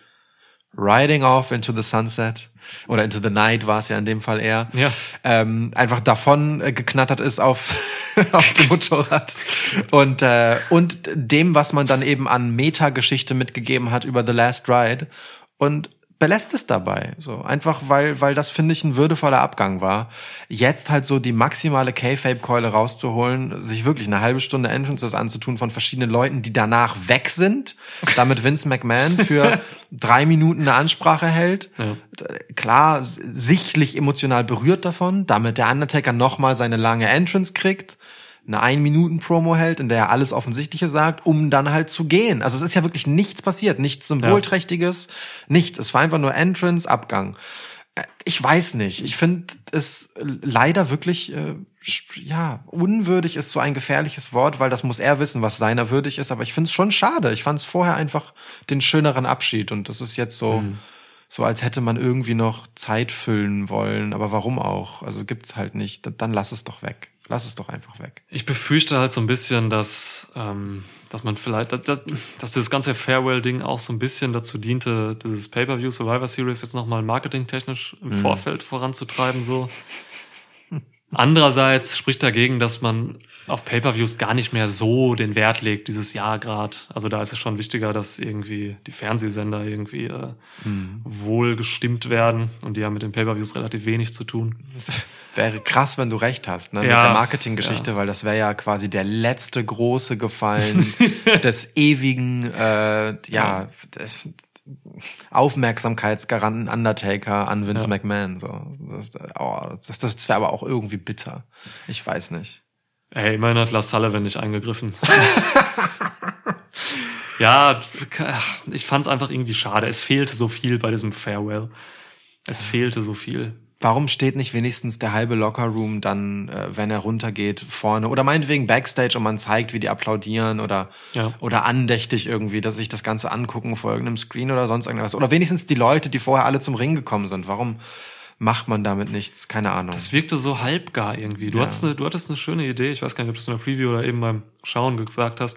riding off into the sunset. Oder into the night war es ja in dem Fall eher, Ja. ähm, einfach davon äh, geknattert ist auf, [laughs] auf dem Motorrad. Und, äh, und dem, was man dann eben an Metageschichte mitgegeben hat über The Last Ride. Und belässt es dabei. So einfach, weil, weil das finde ich ein würdevoller Abgang war. Jetzt halt so die maximale K-Fape-Keule rauszuholen, sich wirklich eine halbe Stunde Entrances anzutun von verschiedenen Leuten, die danach weg sind, damit Vince McMahon für [laughs] drei Minuten eine Ansprache hält. Ja. Klar, sichtlich emotional berührt davon, damit der Undertaker nochmal seine lange Entrance kriegt eine Ein-Minuten-Promo hält, in der er alles Offensichtliche sagt, um dann halt zu gehen. Also es ist ja wirklich nichts passiert, nichts Symbolträchtiges, nichts. Es war einfach nur Entrance, Abgang. Äh, Ich weiß nicht. Ich finde es leider wirklich, äh, ja, unwürdig ist so ein gefährliches Wort, weil das muss er wissen, was seiner würdig ist. Aber ich finde es schon schade. Ich fand es vorher einfach den schöneren Abschied und das ist jetzt so, so als hätte man irgendwie noch Zeit füllen wollen. Aber warum auch? Also gibt's halt nicht. Dann lass es doch weg. Lass es doch einfach weg. Ich befürchte halt so ein bisschen, dass, ähm, dass man vielleicht, dass, dass, dass das ganze Farewell-Ding auch so ein bisschen dazu diente, dieses Pay-Per-View Survivor Series jetzt nochmal marketingtechnisch im Vorfeld voranzutreiben, so. Andererseits spricht dagegen, dass man auf Pay-Per-Views gar nicht mehr so den Wert legt dieses Jahr gerade. Also da ist es schon wichtiger, dass irgendwie die Fernsehsender irgendwie äh, wohl gestimmt werden und die haben mit den Pay-Per-Views relativ wenig zu tun. Wäre krass, wenn du recht hast, ne? Mit Ja, der Marketinggeschichte, weil das wäre ja quasi der letzte große Gefallen [laughs] des ewigen, äh, ja, des Aufmerksamkeitsgaranten Undertaker an Vince Ja. McMahon. So, das, oh, das, das wäre aber auch irgendwie bitter. Ich weiß nicht. Ey, immerhin hat Lars Sullivan nicht eingegriffen. [laughs] ja, ich fand es einfach irgendwie schade. Es fehlte so viel bei diesem Farewell. Es fehlte so viel. Warum steht nicht wenigstens der halbe Lockerroom dann, äh, wenn er runtergeht, vorne? Oder meinetwegen Backstage und man zeigt, wie die applaudieren oder, Ja. oder andächtig irgendwie, dass sich das Ganze angucken vor irgendeinem Screen oder sonst irgendwas. Oder wenigstens die Leute, die vorher alle zum Ring gekommen sind. Warum macht man damit nichts? Keine Ahnung. Es wirkte so halbgar irgendwie. Du, Ja. hattest eine, du hattest eine schöne Idee. Ich weiß gar nicht, ob du es in der Preview oder eben beim Schauen gesagt hast.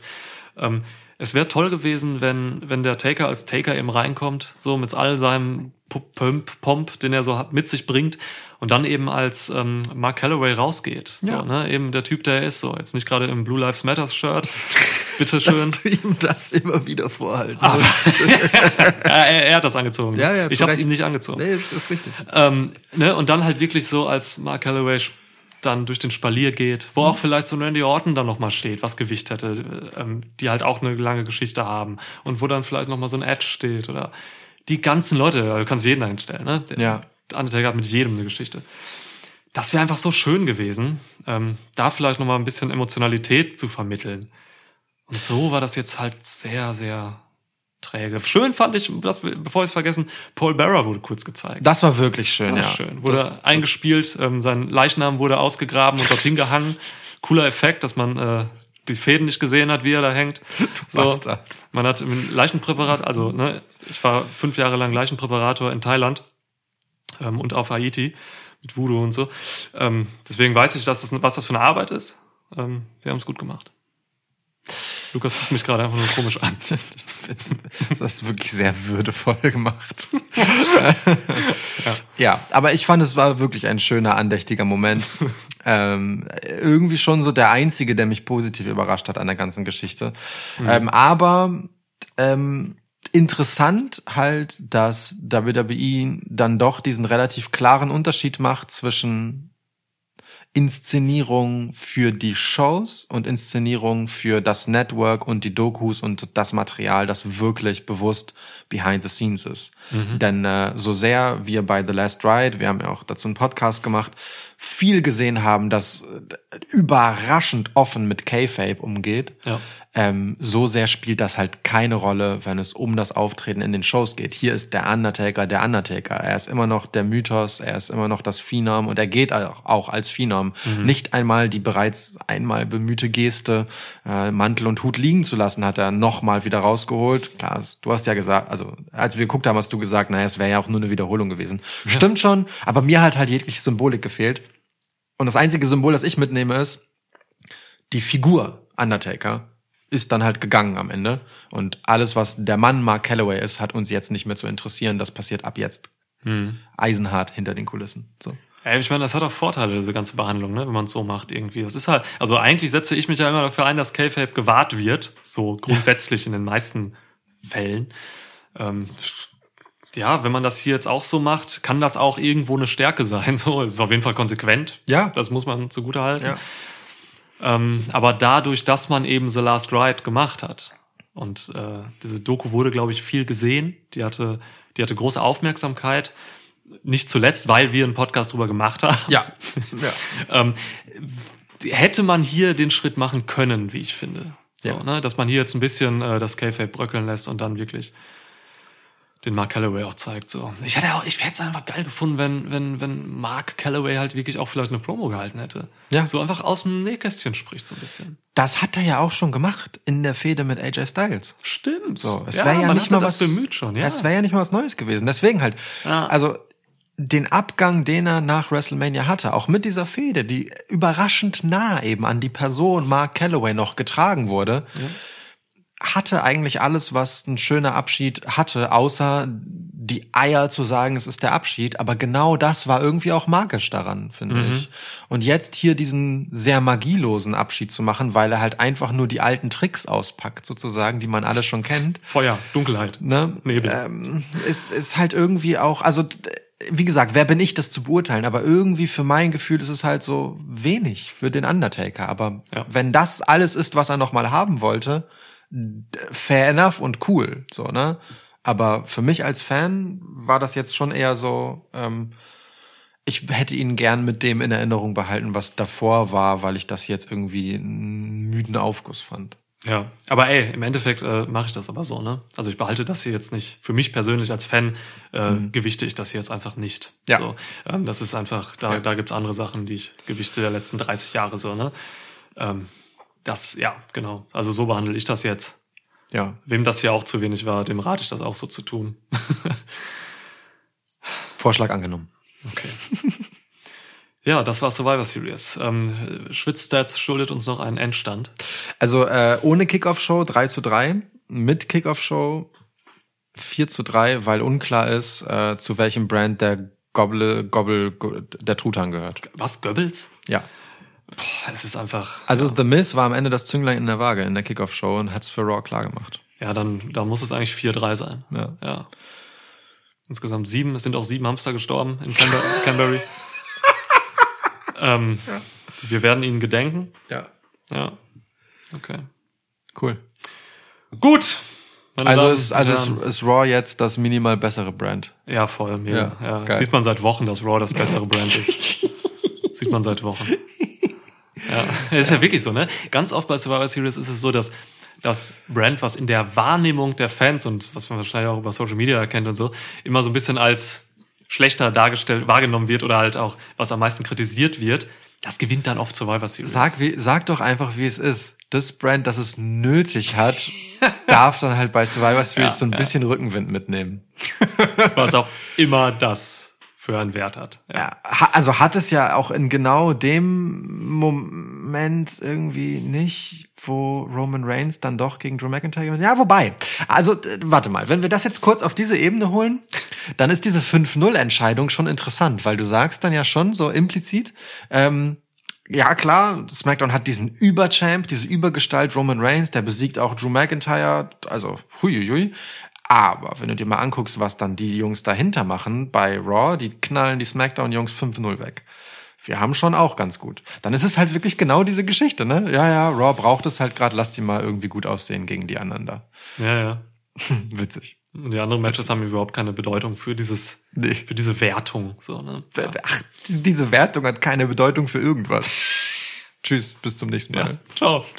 Ähm, es wäre toll gewesen, wenn, wenn der Taker als Taker eben reinkommt, so mit all seinem Pump, Pomp, den er so hat, mit sich bringt und dann eben als ähm, Mark Calloway rausgeht. So, Ja. ne? Eben der Typ, der er ist, so. Jetzt nicht gerade im Blue Lives Matters Shirt. [laughs] dass Bitteschön. du ihm das immer wieder vorhalten Aber- [laughs] ja, er, er hat das angezogen. Ja, ja, ich habe es ihm nicht angezogen. Nee, das ist richtig. Ähm, ne? Und dann halt wirklich so, als Mark Calloway dann durch den Spalier geht, wo auch vielleicht so ein Randy Orton dann nochmal steht, was Gewicht hätte, ähm, die halt auch eine lange Geschichte haben. Und wo dann vielleicht nochmal so ein Edge steht oder die ganzen Leute, du kannst jeden einstellen, ne? Der Ja. Undertaker hat mit jedem eine Geschichte. Das wäre einfach so schön gewesen, ähm, da vielleicht nochmal ein bisschen Emotionalität zu vermitteln. Und so war das jetzt halt sehr, sehr träge. Schön fand ich, das, bevor ich es vergessen, Paul Bearer wurde kurz gezeigt. Das war wirklich schön, Ja, ja. schön. Wurde Das- eingespielt, ähm, sein Leichnam wurde ausgegraben und dorthin gehangen. Cooler Effekt, dass man äh, die Fäden nicht gesehen hat, wie er da hängt. [laughs] So, Bastard. man hat im Leichenpräparat, also ne, ich war fünf Jahre lang Leichenpräparator in Thailand ähm, und auf Haiti mit Voodoo und so. Ähm, deswegen weiß ich, dass das, was das für eine Arbeit ist. Ähm, wir haben es gut gemacht. Lukas guckt mich gerade einfach nur komisch an. [laughs] Das hast du wirklich sehr würdevoll gemacht. [laughs] ja. aber ich fand, es war wirklich ein schöner, andächtiger Moment. Ähm, irgendwie schon so der einzige, der mich positiv überrascht hat an der ganzen Geschichte. Ähm, aber ähm, interessant halt, dass WWE dann doch diesen relativ klaren Unterschied macht zwischen Inszenierung für die Shows und Inszenierung für das Network und die Dokus und das Material, das wirklich bewusst behind the scenes ist. Denn äh, so sehr wir bei The Last Ride, wir haben ja auch dazu einen Podcast gemacht, viel gesehen haben, das äh, überraschend offen mit K-Fape umgeht, Ja. ähm, so sehr spielt das halt keine Rolle, wenn es um das Auftreten in den Shows geht. Hier ist der Undertaker der Undertaker. Er ist immer noch der Mythos, er ist immer noch das Phenom und er geht auch, auch als Phenom. Nicht einmal die bereits einmal bemühte Geste, äh, Mantel und Hut liegen zu lassen, hat er nochmal wieder rausgeholt. Klar, du hast ja gesagt, also als wir geguckt haben, hast du gesagt, naja, es wäre ja auch nur eine Wiederholung gewesen. Stimmt schon, aber mir hat halt jegliche Symbolik gefehlt. Und das einzige Symbol, das ich mitnehme, ist, die Figur Undertaker ist dann halt gegangen am Ende. Und alles, was der Mann Mark Calloway ist, hat uns jetzt nicht mehr zu interessieren. Das passiert ab jetzt. Eisenhart hinter den Kulissen. So. Ey, ich meine, das hat auch Vorteile, diese ganze Behandlung, ne, wenn man es so macht irgendwie. Das ist halt, also eigentlich setze ich mich ja immer dafür ein, dass K-Fape gewahrt wird, so grundsätzlich in den meisten Fällen. Ähm, ja, wenn man das hier jetzt auch so macht, kann das auch irgendwo eine Stärke sein. [laughs] So, es ist auf jeden Fall konsequent. Ja. Das muss man zugute halten. Ja. Ähm, aber dadurch, dass man eben The Last Ride gemacht hat und äh, diese Doku wurde, glaube ich, viel gesehen. Die hatte, die hatte große Aufmerksamkeit. Nicht zuletzt, weil wir einen Podcast drüber gemacht haben. Ja. [laughs] ja. Ähm, hätte man hier den Schritt machen können, wie ich finde. So, Ja. ne? Dass man hier jetzt ein bisschen äh, das K-Fape bröckeln lässt und dann wirklich den Mark Calloway auch zeigt. So. Ich hätte auch, ich hätte es einfach geil gefunden, wenn, wenn, wenn Mark Calloway halt wirklich auch vielleicht eine Promo gehalten hätte. Ja. So einfach aus dem Nähkästchen spricht so ein bisschen. Das hat er ja auch schon gemacht in der Fehde mit AJ Styles. Stimmt. So, es ja, wäre ja nicht mal das was bemüht schon, ja. Es wäre ja nicht mal was Neues gewesen. Deswegen halt. Ja. Also den Abgang, den er nach WrestleMania hatte, auch mit dieser Fehde, die überraschend nah eben an die Person Mark Calloway noch getragen wurde, hatte eigentlich alles, was ein schöner Abschied hatte, außer die Eier zu sagen, es ist der Abschied. Aber genau das war irgendwie auch magisch daran, finde Mhm. ich. Und jetzt hier diesen sehr magielosen Abschied zu machen, weil er halt einfach nur die alten Tricks auspackt, sozusagen, die man alle schon kennt Feuer, Dunkelheit, ne, Nebel. ähm, ist, ist halt irgendwie auch, also wie gesagt, wer bin ich, das zu beurteilen, aber irgendwie für mein Gefühl ist es halt so wenig für den Undertaker. Aber Ja. wenn das alles ist, was er nochmal haben wollte, fair enough und cool, so, ne? Aber für mich als Fan war das jetzt schon eher so, ähm, ich hätte ihn gern mit dem in Erinnerung behalten, was davor war, weil ich das jetzt irgendwie einen müden Aufguss fand. Ja, aber ey, im Endeffekt äh, mache ich das aber so, ne? Also ich behalte das hier jetzt nicht. Für mich persönlich als Fan äh, gewichte ich das hier jetzt einfach nicht. Mhm. Ja. So, ähm, das ist einfach, da, Ja. da gibt's andere Sachen, die ich gewichte der letzten 30 Jahre so, ne? Ähm, das, ja, genau. Also so behandle ich das jetzt. Ja, Wem das hier auch zu wenig war, dem rate ich das auch so zu tun. [laughs] Vorschlag angenommen. Okay. [laughs] ja, das war Survivor Series. Ähm, Schwitzstats schuldet uns noch einen Endstand. Also äh, ohne Kickoff-Show 3 zu 3, mit Kickoff-Show 4 zu 3, weil unklar ist, äh, zu welchem Brand der Gobble, Gobble, Go- der Truthahn gehört. Was, Goebbels? Ja. Boah, es ist einfach. Also The Miz war am Ende das Zünglein in der Waage in der Kickoff-Show und hat's für Raw klar gemacht. Ja, dann, dann muss es eigentlich 4-3 sein. Ja. ja. Insgesamt sieben. Es sind auch sieben Hamster gestorben in Canber Canberry. [laughs] ähm, Wir werden ihnen gedenken. Ja. Ja. Okay. Cool. Gut. Meine Also Damen ist, also ist, ist Raw jetzt das minimal bessere Brand. Ja, voll. Mega. Ja, Ja. Sieht man seit Wochen, dass Raw das bessere Brand ist. [laughs] Sieht man seit Wochen. Ja, das [laughs] ist ja wirklich so, ne? Ganz oft bei Survivor Series ist es so, dass das Brand, was in der Wahrnehmung der Fans und was man wahrscheinlich auch über Social Media erkennt und so, immer so ein bisschen als schlechter dargestellt, wahrgenommen wird oder halt auch, was am meisten kritisiert wird, das gewinnt dann oft Survivor Series. Sag, wie, sag doch einfach, wie es ist. Das Brand, das es nötig hat, [laughs] darf dann halt bei Survivor Series Ja, so ein ja. bisschen Rückenwind mitnehmen. was auch immer das für einen Wert hat. Ja. Ja, also hat es ja auch in genau dem Moment irgendwie nicht, wo Roman Reigns dann doch gegen Drew McIntyre gewinnt. Ja, wobei. Also, äh, warte mal, wenn wir das jetzt kurz auf diese Ebene holen, dann ist diese 5-0-Entscheidung schon interessant, weil du sagst dann ja schon so implizit, ähm, ja, klar, SmackDown hat diesen Überchamp, diese Übergestalt Roman Reigns, der besiegt auch Drew McIntyre, also huiuiui. Aber wenn du dir mal anguckst, was dann die Jungs dahinter machen bei Raw, die knallen die SmackDown-Jungs 5-0 weg. Wir haben schon auch ganz gut. Dann ist es halt wirklich genau diese Geschichte, ne? Ja, ja, Raw braucht es halt gerade, lass die mal irgendwie gut aussehen gegen die anderen da. ja, ja. [laughs] Witzig. Und die anderen Matches haben überhaupt keine Bedeutung für dieses, Nee. für diese Wertung. So, ne? Ja. Ach, diese Wertung hat keine Bedeutung für irgendwas. [laughs] Tschüss, bis zum nächsten Mal. Ja. Ciao. [laughs]